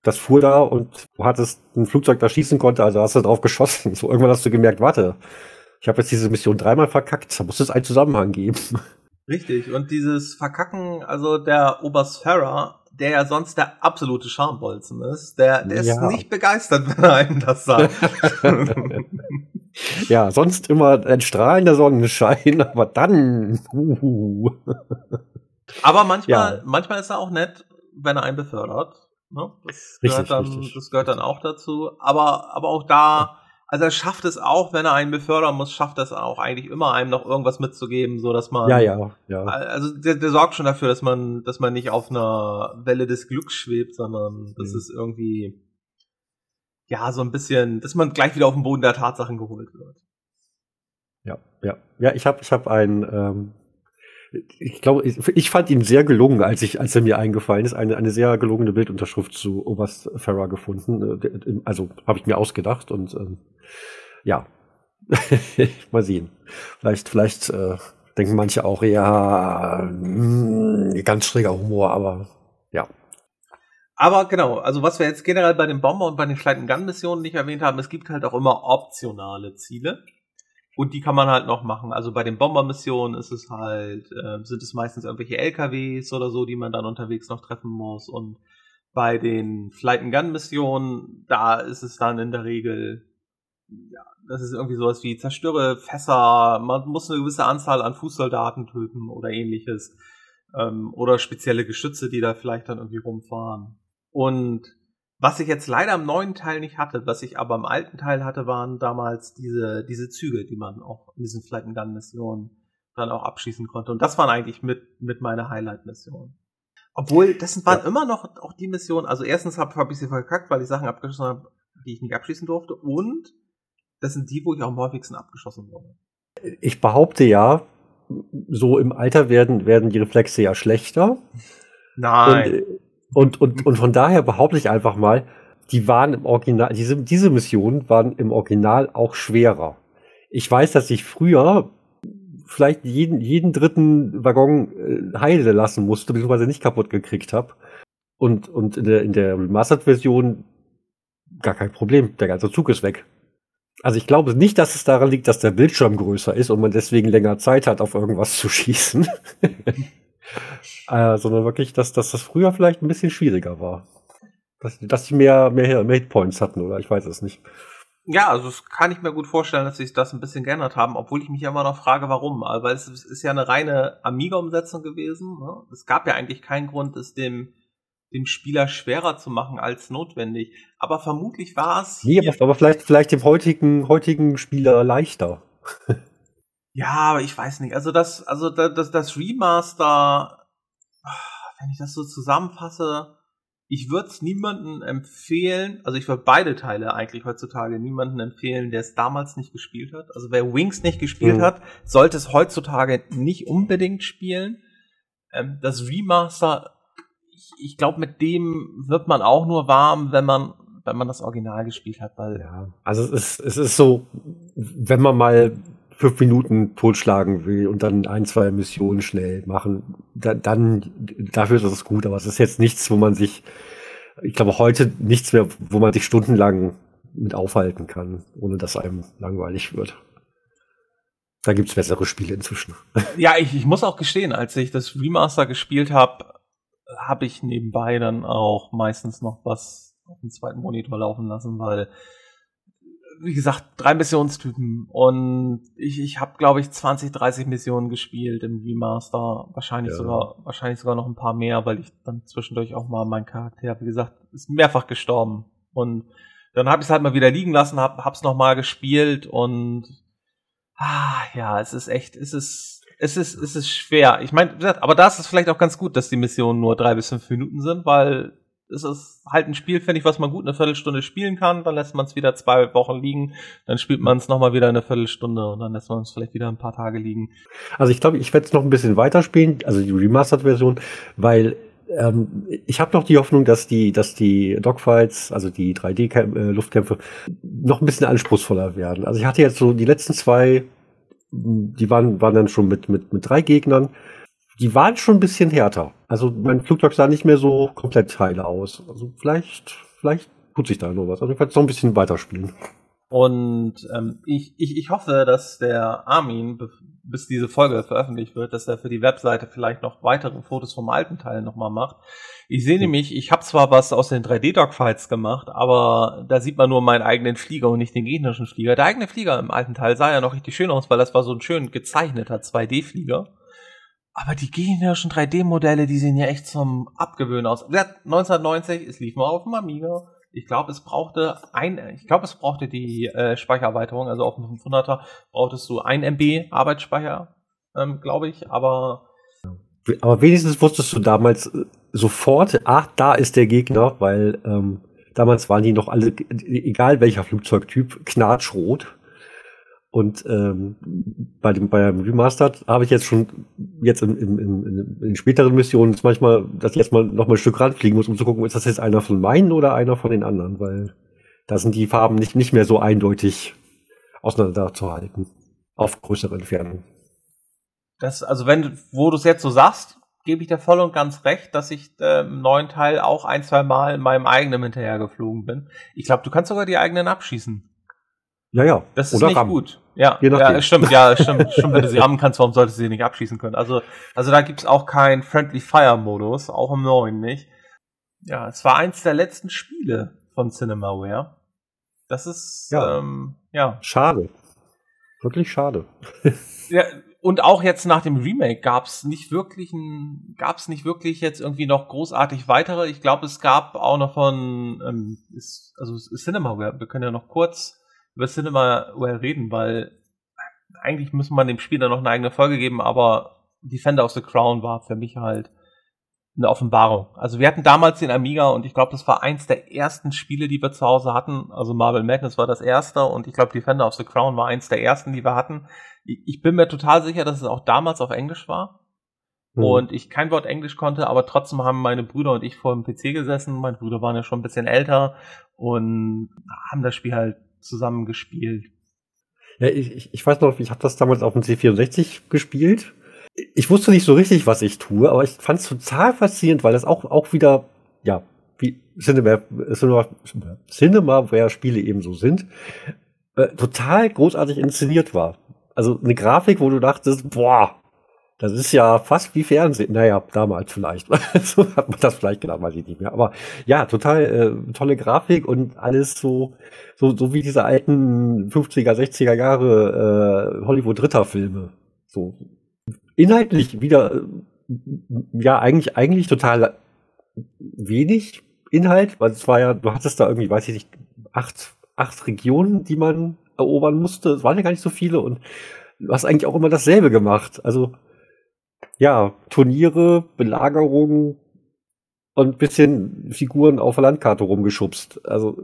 das fuhr da und du hattest ein Flugzeug, das schießen konnte, also hast du drauf geschossen. So irgendwann hast du gemerkt, warte, ich habe jetzt diese Mission dreimal verkackt, da muss es einen Zusammenhang geben. Richtig, und dieses Verkacken, also der Oberst der ja sonst der absolute Schambolzen ist, der, der ja. ist nicht begeistert, wenn er einem das sagt. ja, sonst immer ein strahlender Sonnenschein, aber dann. Uh. Aber manchmal, ja. manchmal ist er auch nett, wenn er einen befördert. Ne? Das, richtig, gehört dann, richtig. das gehört dann auch dazu. Aber, aber auch da also er schafft es auch, wenn er einen befördern muss, schafft es auch eigentlich immer einem noch irgendwas mitzugeben, so dass man. Ja, ja, ja. Also der, der sorgt schon dafür, dass man, dass man nicht auf einer Welle des Glücks schwebt, sondern dass mhm. es irgendwie ja so ein bisschen, dass man gleich wieder auf den Boden der Tatsachen geholt wird. Ja, ja, ja. Ich habe, ich habe ein ähm, ich glaube, ich, ich, fand ihn sehr gelungen, als ich, als er mir eingefallen ist, eine, eine sehr gelungene Bildunterschrift zu Oberst Farah gefunden. Äh, also habe ich mir ausgedacht und ähm, ja, mal sehen. Vielleicht, vielleicht äh, denken manche auch, ja, mh, hm, ganz schräger Humor, aber ja. Aber genau, also was wir jetzt generell bei den Bomber und bei den Flight Gun Missionen nicht erwähnt haben, es gibt halt auch immer optionale Ziele. Und die kann man halt noch machen. Also bei den Bombermissionen ist es halt, äh, sind es meistens irgendwelche LKWs oder so, die man dann unterwegs noch treffen muss. Und bei den Flight and Gun Missionen, da ist es dann in der Regel, ja, das ist irgendwie sowas wie zerstöre Fässer, man muss eine gewisse Anzahl an Fußsoldaten töten oder ähnliches. Ähm, oder spezielle Geschütze, die da vielleicht dann irgendwie rumfahren. Und was ich jetzt leider im neuen Teil nicht hatte, was ich aber im alten Teil hatte, waren damals diese, diese Züge, die man auch in diesen Flight Gun Missionen dann auch abschießen konnte. Und das waren eigentlich mit, mit meiner Highlight-Mission. Obwohl, das waren ja. immer noch auch die Missionen. Also erstens habe hab ich sie verkackt, weil ich Sachen abgeschossen habe, die ich nicht abschießen durfte. Und das sind die, wo ich auch am häufigsten abgeschossen wurde. Ich behaupte ja, so im Alter werden, werden die Reflexe ja schlechter. Nein. Und, und, und, und von daher behaupte ich einfach mal, die waren im Original, diese, diese Missionen waren im Original auch schwerer. Ich weiß, dass ich früher vielleicht jeden, jeden dritten Waggon äh, heile lassen musste, beziehungsweise nicht kaputt gekriegt habe. Und, und in der, in der Remastered-Version gar kein Problem. Der ganze Zug ist weg. Also ich glaube nicht, dass es daran liegt, dass der Bildschirm größer ist und man deswegen länger Zeit hat, auf irgendwas zu schießen. äh, sondern wirklich, dass, dass das früher vielleicht ein bisschen schwieriger war. Dass, dass die mehr, mehr, mehr Hitpoints hatten, oder ich weiß es nicht. Ja, also das kann ich mir gut vorstellen, dass sich das ein bisschen geändert haben, obwohl ich mich immer noch frage, warum. Weil es ist ja eine reine Amiga-Umsetzung gewesen. Ne? Es gab ja eigentlich keinen Grund, es dem, dem Spieler schwerer zu machen als notwendig. Aber vermutlich war es. Nee, aber, aber vielleicht, vielleicht dem heutigen, heutigen Spieler leichter. ja, aber ich weiß nicht. Also das, also das, das Remaster, wenn ich das so zusammenfasse, ich würde es niemandem empfehlen, also ich würde beide Teile eigentlich heutzutage niemandem empfehlen, der es damals nicht gespielt hat. Also wer Wings nicht gespielt mhm. hat, sollte es heutzutage nicht unbedingt spielen. Ähm, das Remaster, ich, ich glaube, mit dem wird man auch nur warm, wenn man wenn man das Original gespielt hat, weil ja, also es ist es ist so, wenn man mal fünf Minuten totschlagen will und dann ein, zwei Missionen schnell machen, da, dann dafür ist es gut, aber es ist jetzt nichts, wo man sich, ich glaube heute nichts mehr, wo man sich stundenlang mit aufhalten kann, ohne dass einem langweilig wird. Da gibt's bessere Spiele inzwischen. Ja, ich, ich muss auch gestehen, als ich das Remaster gespielt habe, habe ich nebenbei dann auch meistens noch was auf dem zweiten Monitor laufen lassen, weil wie gesagt, drei Missionstypen und ich, ich habe, glaube ich, 20, 30 Missionen gespielt im Remaster. Wahrscheinlich ja. sogar, wahrscheinlich sogar noch ein paar mehr, weil ich dann zwischendurch auch mal mein Charakter, wie gesagt, ist mehrfach gestorben. Und dann habe ich es halt mal wieder liegen lassen, hab, hab's noch mal gespielt und ah, ja, es ist echt, es ist, es ist, es ist schwer. Ich meine, aber da ist es vielleicht auch ganz gut, dass die Missionen nur drei bis fünf Minuten sind, weil es ist halt ein Spiel, finde ich, was man gut eine Viertelstunde spielen kann. Dann lässt man es wieder zwei Wochen liegen. Dann spielt man es nochmal wieder eine Viertelstunde und dann lässt man es vielleicht wieder ein paar Tage liegen. Also ich glaube, ich werde es noch ein bisschen weiterspielen, also die Remastered-Version, weil ähm, ich habe noch die Hoffnung, dass die, dass die Dogfights, also die 3D-Luftkämpfe, äh, noch ein bisschen anspruchsvoller werden. Also ich hatte jetzt so die letzten zwei, die waren, waren dann schon mit, mit, mit drei Gegnern die waren schon ein bisschen härter. Also mein Flugzeug sah nicht mehr so komplett heile aus. Also vielleicht, vielleicht tut sich da noch was. Also ich werde noch ein bisschen weiterspielen. Und ähm, ich, ich, ich hoffe, dass der Armin, bis diese Folge veröffentlicht wird, dass er für die Webseite vielleicht noch weitere Fotos vom alten Teil nochmal macht. Ich sehe nämlich, ich habe zwar was aus den 3D-Dogfights gemacht, aber da sieht man nur meinen eigenen Flieger und nicht den gegnerischen Flieger. Der eigene Flieger im alten Teil sah ja noch richtig schön aus, weil das war so ein schön gezeichneter 2D-Flieger. Aber die gegnerischen 3D-Modelle, die sehen ja echt zum Abgewöhnen aus. 1990, es lief mal auf dem Amiga. Ich glaube, es brauchte ein, ich glaube, es brauchte die äh, Speichererweiterung, also auf dem 500er brauchtest du ein MB Arbeitsspeicher, ähm, glaube ich, aber aber wenigstens wusstest du damals äh, sofort, ach, da ist der Gegner, weil ähm, damals waren die noch alle, egal welcher Flugzeugtyp, knatschrot. Und ähm, bei dem bei Remastered habe ich jetzt schon jetzt in, in, in, in späteren Missionen manchmal, dass ich jetzt mal noch mal ein Stück ranfliegen muss, um zu gucken, ist das jetzt einer von meinen oder einer von den anderen, weil da sind die Farben nicht nicht mehr so eindeutig auseinanderzuhalten auf größere Entfernung. Das also wenn wo du es jetzt so sagst, gebe ich dir voll und ganz recht, dass ich äh, im neuen Teil auch ein zwei Mal in meinem eigenen hinterhergeflogen bin. Ich glaube, du kannst sogar die eigenen abschießen. Ja, ja. Das ist Oder nicht Ram. gut. Ja, ja, stimmt, ja, stimmt, stimmt, wenn du sie rammen kannst, warum solltest du sie nicht abschießen können? Also, also da gibt's auch keinen Friendly Fire Modus, auch im neuen nicht. Ja, es war eins der letzten Spiele von Cinemaware. Das ist, ja, ähm, ja. Schade. Wirklich schade. ja, und auch jetzt nach dem Remake gab's nicht wirklich ein, gab's nicht wirklich jetzt irgendwie noch großartig weitere. Ich glaube, es gab auch noch von, ähm, ist, also Cinemaware, wir können ja noch kurz über Cinemaware reden, weil eigentlich müssen man dem Spiel dann noch eine eigene Folge geben, aber Defender of the Crown war für mich halt eine Offenbarung. Also wir hatten damals den Amiga und ich glaube, das war eins der ersten Spiele, die wir zu Hause hatten. Also Marvel Madness war das erste und ich glaube, Defender of the Crown war eins der ersten, die wir hatten. Ich bin mir total sicher, dass es auch damals auf Englisch war. Mhm. Und ich kein Wort Englisch konnte, aber trotzdem haben meine Brüder und ich vor dem PC gesessen. Meine Brüder waren ja schon ein bisschen älter und haben das Spiel halt zusammen gespielt. Ja, ich, ich weiß noch, ich habe das damals auf dem C64 gespielt. Ich wusste nicht so richtig, was ich tue, aber ich fand es total faszinierend, weil das auch, auch wieder, ja, wie Cinema, Cinema, Cinema-Spiele eben so sind, äh, total großartig inszeniert war. Also eine Grafik, wo du dachtest, boah, Das ist ja fast wie Fernsehen. Naja, damals vielleicht. so hat man das vielleicht gedacht, weiß ich nicht mehr. Aber ja, total äh, tolle Grafik und alles so, so, so wie diese alten 50er, 60er Jahre äh, Hollywood-Ritter-Filme. So inhaltlich wieder, äh, ja, eigentlich, eigentlich total wenig Inhalt, weil es war ja, du hattest da irgendwie, weiß ich nicht, acht, acht Regionen, die man erobern musste. Es waren ja gar nicht so viele und du hast eigentlich auch immer dasselbe gemacht. Also ja, Turniere, Belagerungen und bisschen Figuren auf der Landkarte rumgeschubst. Also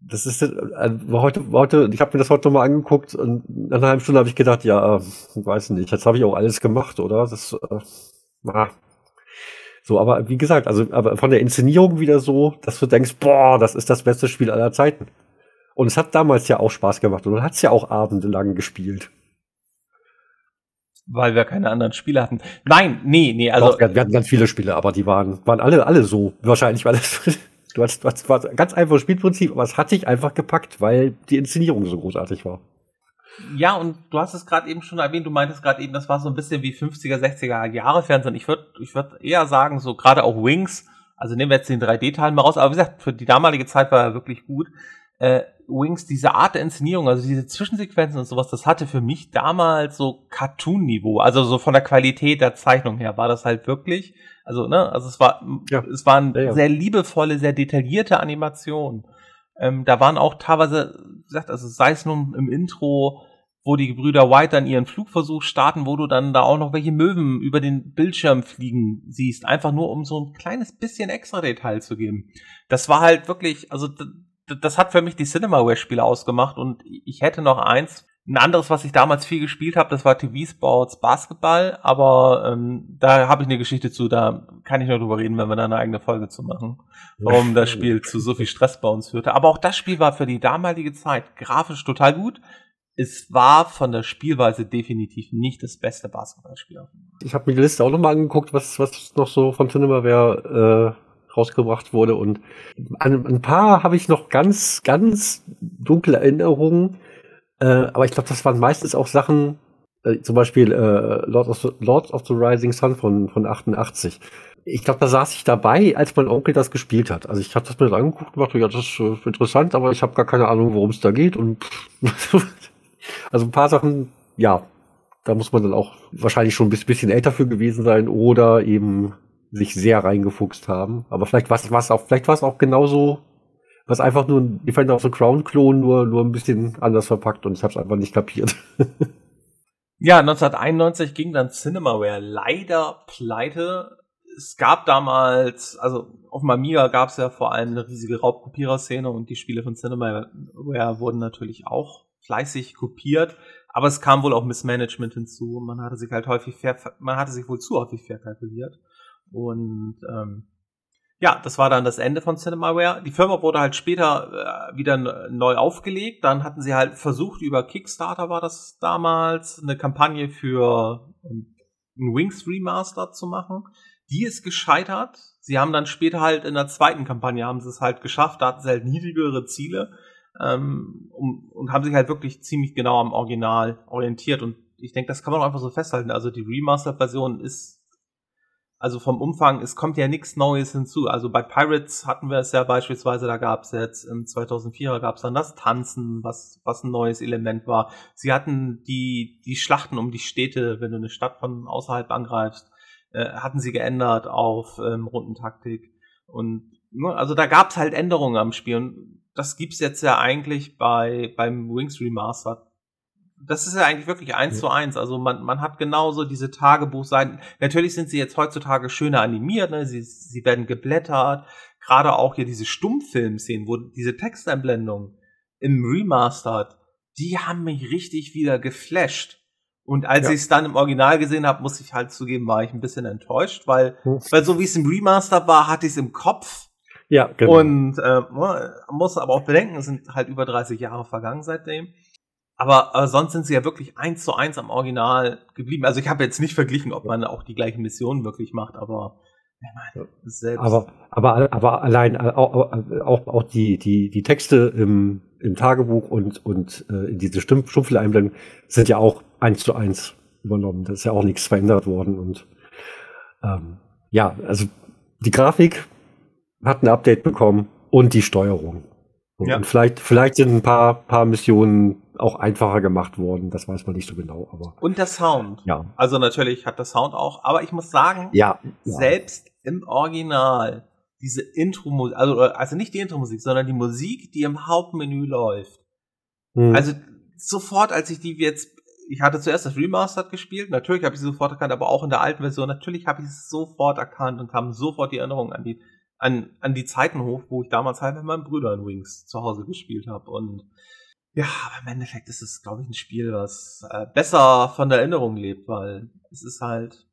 das ist äh, heute, heute, ich habe mir das heute mal angeguckt und nach einer halben Stunde habe ich gedacht, ja, weiß nicht, jetzt habe ich auch alles gemacht, oder? Das, äh, na. So, aber wie gesagt, also aber von der Inszenierung wieder so, dass du denkst, boah, das ist das beste Spiel aller Zeiten. Und es hat damals ja auch Spaß gemacht und man hat es ja auch abendelang gespielt. Weil wir keine anderen Spiele hatten. Nein, nee, nee, also. Doch, wir, hatten ganz viele Spiele, aber die waren, waren alle, alle so. Wahrscheinlich, weil es, du hast, du hast, war ganz einfaches Spielprinzip, aber es hat dich einfach gepackt, weil die Inszenierung so großartig war. Ja, und du hast es gerade eben schon erwähnt, du meintest gerade eben, das war so ein bisschen wie 50er, 60er Jahre Fernsehen. Ich würde ich würd eher sagen, so gerade auch Wings, also nehmen wir jetzt den 3D-Teil mal raus, aber wie gesagt, für die damalige Zeit war er wirklich gut. Äh, Wings, diese Art der Inszenierung, also diese Zwischensequenzen und sowas, das hatte für mich damals so Cartoon-Niveau. Also so von der Qualität der Zeichnung her war das halt wirklich. Also, ne, also es war, ja. es waren ja, ja. sehr liebevolle, sehr detaillierte Animationen. Ähm, da waren auch teilweise, wie gesagt, also sei es nun im Intro, wo die Gebrüder White dann ihren Flugversuch starten, wo du dann da auch noch welche Möwen über den Bildschirm fliegen siehst, einfach nur um so ein kleines bisschen extra Detail zu geben. Das war halt wirklich, also das hat für mich die Cinemaware-Spiele ausgemacht und ich hätte noch eins. Ein anderes, was ich damals viel gespielt habe, das war TV Sports Basketball, aber ähm, da habe ich eine Geschichte zu, da kann ich nur drüber reden, wenn wir da eine eigene Folge zu machen, warum das Spiel zu so viel Stress bei uns führte. Aber auch das Spiel war für die damalige Zeit grafisch total gut. Es war von der Spielweise definitiv nicht das beste Basketballspiel. Ich habe mir die Liste auch nochmal angeguckt, was, was noch so von Cinemaware äh rausgebracht wurde. Und an ein paar habe ich noch ganz, ganz dunkle Erinnerungen. Äh, aber ich glaube, das waren meistens auch Sachen, äh, zum Beispiel äh, Lord of the, Lords of the Rising Sun von, von 88. Ich glaube, da saß ich dabei, als mein Onkel das gespielt hat. Also ich habe das mir das angeguckt und dachte, ja, das ist äh, interessant, aber ich habe gar keine Ahnung, worum es da geht. Und also ein paar Sachen, ja, da muss man dann auch wahrscheinlich schon ein bisschen älter für gewesen sein oder eben sich sehr reingefuchst haben. Aber vielleicht war es auch, vielleicht war es auch genauso, was einfach nur ein Defender of the Crown Klon, nur, nur ein bisschen anders verpackt und ich habe es einfach nicht kapiert. ja, 1991 ging dann Cinemaware leider pleite. Es gab damals, also auf dem Amiga gab es ja vor allem eine riesige Raubkopierer-Szene und die Spiele von Cinemaware wurden natürlich auch fleißig kopiert. Aber es kam wohl auch Missmanagement hinzu. Man hatte sich halt häufig fair, man hatte sich wohl zu häufig verkalkuliert. Und ähm, ja, das war dann das Ende von Cinemaware. Die Firma wurde halt später äh, wieder neu aufgelegt. Dann hatten sie halt versucht, über Kickstarter war das damals, eine Kampagne für ähm, ein Wings Remaster zu machen. Die ist gescheitert. Sie haben dann später halt in der zweiten Kampagne haben sie es halt geschafft. Da hatten sie halt niedrigere Ziele ähm, um, und haben sich halt wirklich ziemlich genau am Original orientiert. Und ich denke, das kann man auch einfach so festhalten. Also die Remaster-Version ist also vom Umfang, es kommt ja nichts Neues hinzu. Also bei Pirates hatten wir es ja beispielsweise, da gab es jetzt im 2004er gab es dann das Tanzen, was, was ein neues Element war. Sie hatten die, die Schlachten um die Städte, wenn du eine Stadt von außerhalb angreifst, äh, hatten sie geändert auf ähm, Rundentaktik. Und ne, also da gab es halt Änderungen am Spiel. Und das gibt's jetzt ja eigentlich bei beim Wings Remastered das ist ja eigentlich wirklich eins ja. zu eins. Also man, man hat genauso diese Tagebuchseiten. Natürlich sind sie jetzt heutzutage schöner animiert, ne? sie, sie werden geblättert. Gerade auch hier diese Stummfilm-Szenen, wo diese Texteinblendungen im Remastered, die haben mich richtig wieder geflasht. Und als ja. ich es dann im Original gesehen habe, muss ich halt zugeben, war ich ein bisschen enttäuscht, weil, hm. weil so wie es im Remaster war, hatte ich es im Kopf. Ja, genau. Und äh, muss aber auch bedenken, es sind halt über 30 Jahre vergangen seitdem. Aber, aber sonst sind sie ja wirklich eins zu eins am Original geblieben. Also ich habe jetzt nicht verglichen, ob man auch die gleichen Missionen wirklich macht, aber meine, selbst. Aber, aber, aber allein auch, auch, auch die, die, die Texte im, im Tagebuch und, und äh, diese Stumpf Stumpfel-Einblendung sind ja auch eins zu eins übernommen. Da ist ja auch nichts verändert worden. Und ähm, ja, also die Grafik hat ein Update bekommen und die Steuerung. Ja. Und vielleicht, vielleicht sind ein paar, paar Missionen auch einfacher gemacht worden. Das weiß man nicht so genau. Aber und der Sound. Ja. Also natürlich hat der Sound auch. Aber ich muss sagen, ja, selbst ja. im Original diese Intro-Musik, also, also nicht die Intro-Musik, sondern die Musik, die im Hauptmenü läuft. Hm. Also sofort, als ich die jetzt, ich hatte zuerst das Remastered gespielt, natürlich habe ich sie sofort erkannt, aber auch in der alten Version, natürlich habe ich es sofort erkannt und kam sofort die Erinnerung an die, an, an die Zeiten hoch, wo ich damals halt mit meinen Brüdern Wings zu Hause gespielt habe. Und ja, aber im Endeffekt ist es, glaube ich, ein Spiel, was äh, besser von der Erinnerung lebt, weil es ist halt,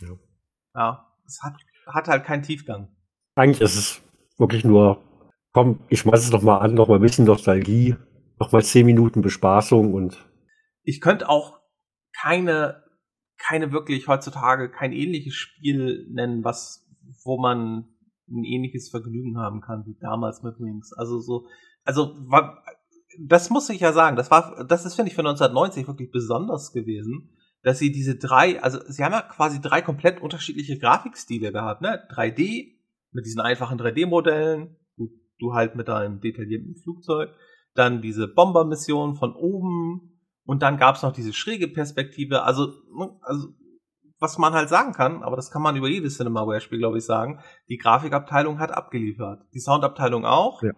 ja, ja es hat, hat halt keinen Tiefgang. Eigentlich ist es wirklich nur, komm, ich schmeiß es noch mal an, noch mal ein bisschen Nostalgie, noch mal zehn Minuten Bespaßung und. Ich könnte auch keine, keine wirklich heutzutage kein ähnliches Spiel nennen, was, wo man ein ähnliches Vergnügen haben kann wie damals mit Wings. Also so, also das muss ich ja sagen, das war, das ist finde ich für 1990 wirklich besonders gewesen, dass sie diese drei, also sie haben ja quasi drei komplett unterschiedliche Grafikstile gehabt, ne? 3D mit diesen einfachen 3D-Modellen, du, du halt mit deinem detaillierten Flugzeug, dann diese Bombermission von oben und dann gab's noch diese schräge Perspektive, also, ne, also was man halt sagen kann, aber das kann man über jedes Cinemaware-Spiel, glaube ich, sagen, die Grafikabteilung hat abgeliefert. Die Soundabteilung auch. Ja.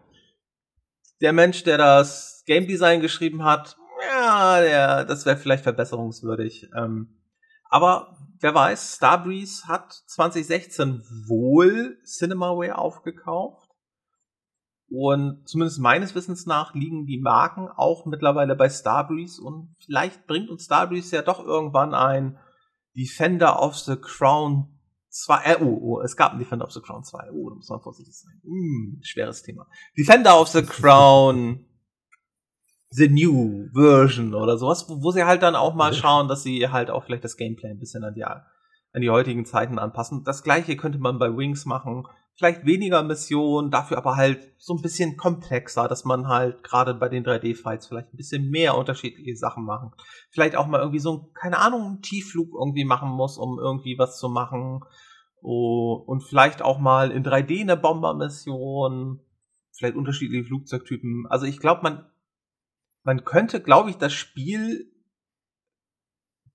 Der Mensch, der das Game Design geschrieben hat, ja, der, das wäre vielleicht verbesserungswürdig. Ähm, aber wer weiß, Starbreeze hat 2016 wohl Cinemaware aufgekauft. Und zumindest meines Wissens nach liegen die Marken auch mittlerweile bei Starbreeze und vielleicht bringt uns Starbreeze ja doch irgendwann ein Defender of the Crown 2. Äh, oh, oh, es gab einen Defender of the Crown 2. Oh, da muss man vorsichtig sein. Hm, schweres Thema. Defender of the Crown The New Version oder sowas, wo, wo sie halt dann auch mal schauen, dass sie halt auch vielleicht das Gameplay ein bisschen an die, an die heutigen Zeiten anpassen. Das gleiche könnte man bei Wings machen. Vielleicht weniger Missionen, dafür aber halt so ein bisschen komplexer, dass man halt gerade bei den 3D-Fights vielleicht ein bisschen mehr unterschiedliche Sachen machen. Vielleicht auch mal irgendwie so, keine Ahnung, einen Tiefflug irgendwie machen muss, um irgendwie was zu machen. Oh, und vielleicht auch mal in 3D eine Bombermission. Vielleicht unterschiedliche Flugzeugtypen. Also ich glaube, man man könnte, glaube ich, das Spiel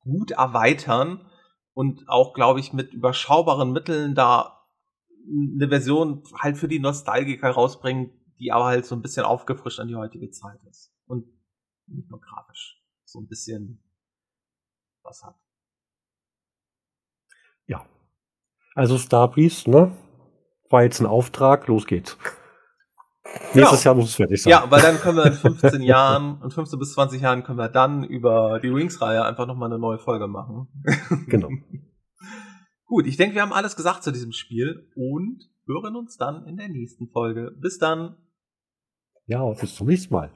gut erweitern und auch, glaube ich, mit überschaubaren Mitteln da eine Version halt für die Nostalgiker rausbringen, die aber halt so ein bisschen aufgefrischt an die heutige Zeit ist. Und nicht nur grafisch. So ein bisschen was hat. Ja. Also Starbreeze, ne? War jetzt ein Auftrag, los geht's. Nächstes Jahr muss es fertig sein. Ja, weil dann können wir in 15 Jahren, in 15 bis 20 Jahren können wir dann über die Wings-Reihe einfach nochmal eine neue Folge machen. Genau. Gut, ich denke, wir haben alles gesagt zu diesem Spiel und hören uns dann in der nächsten Folge. Bis dann. Ja, bis zum nächsten Mal.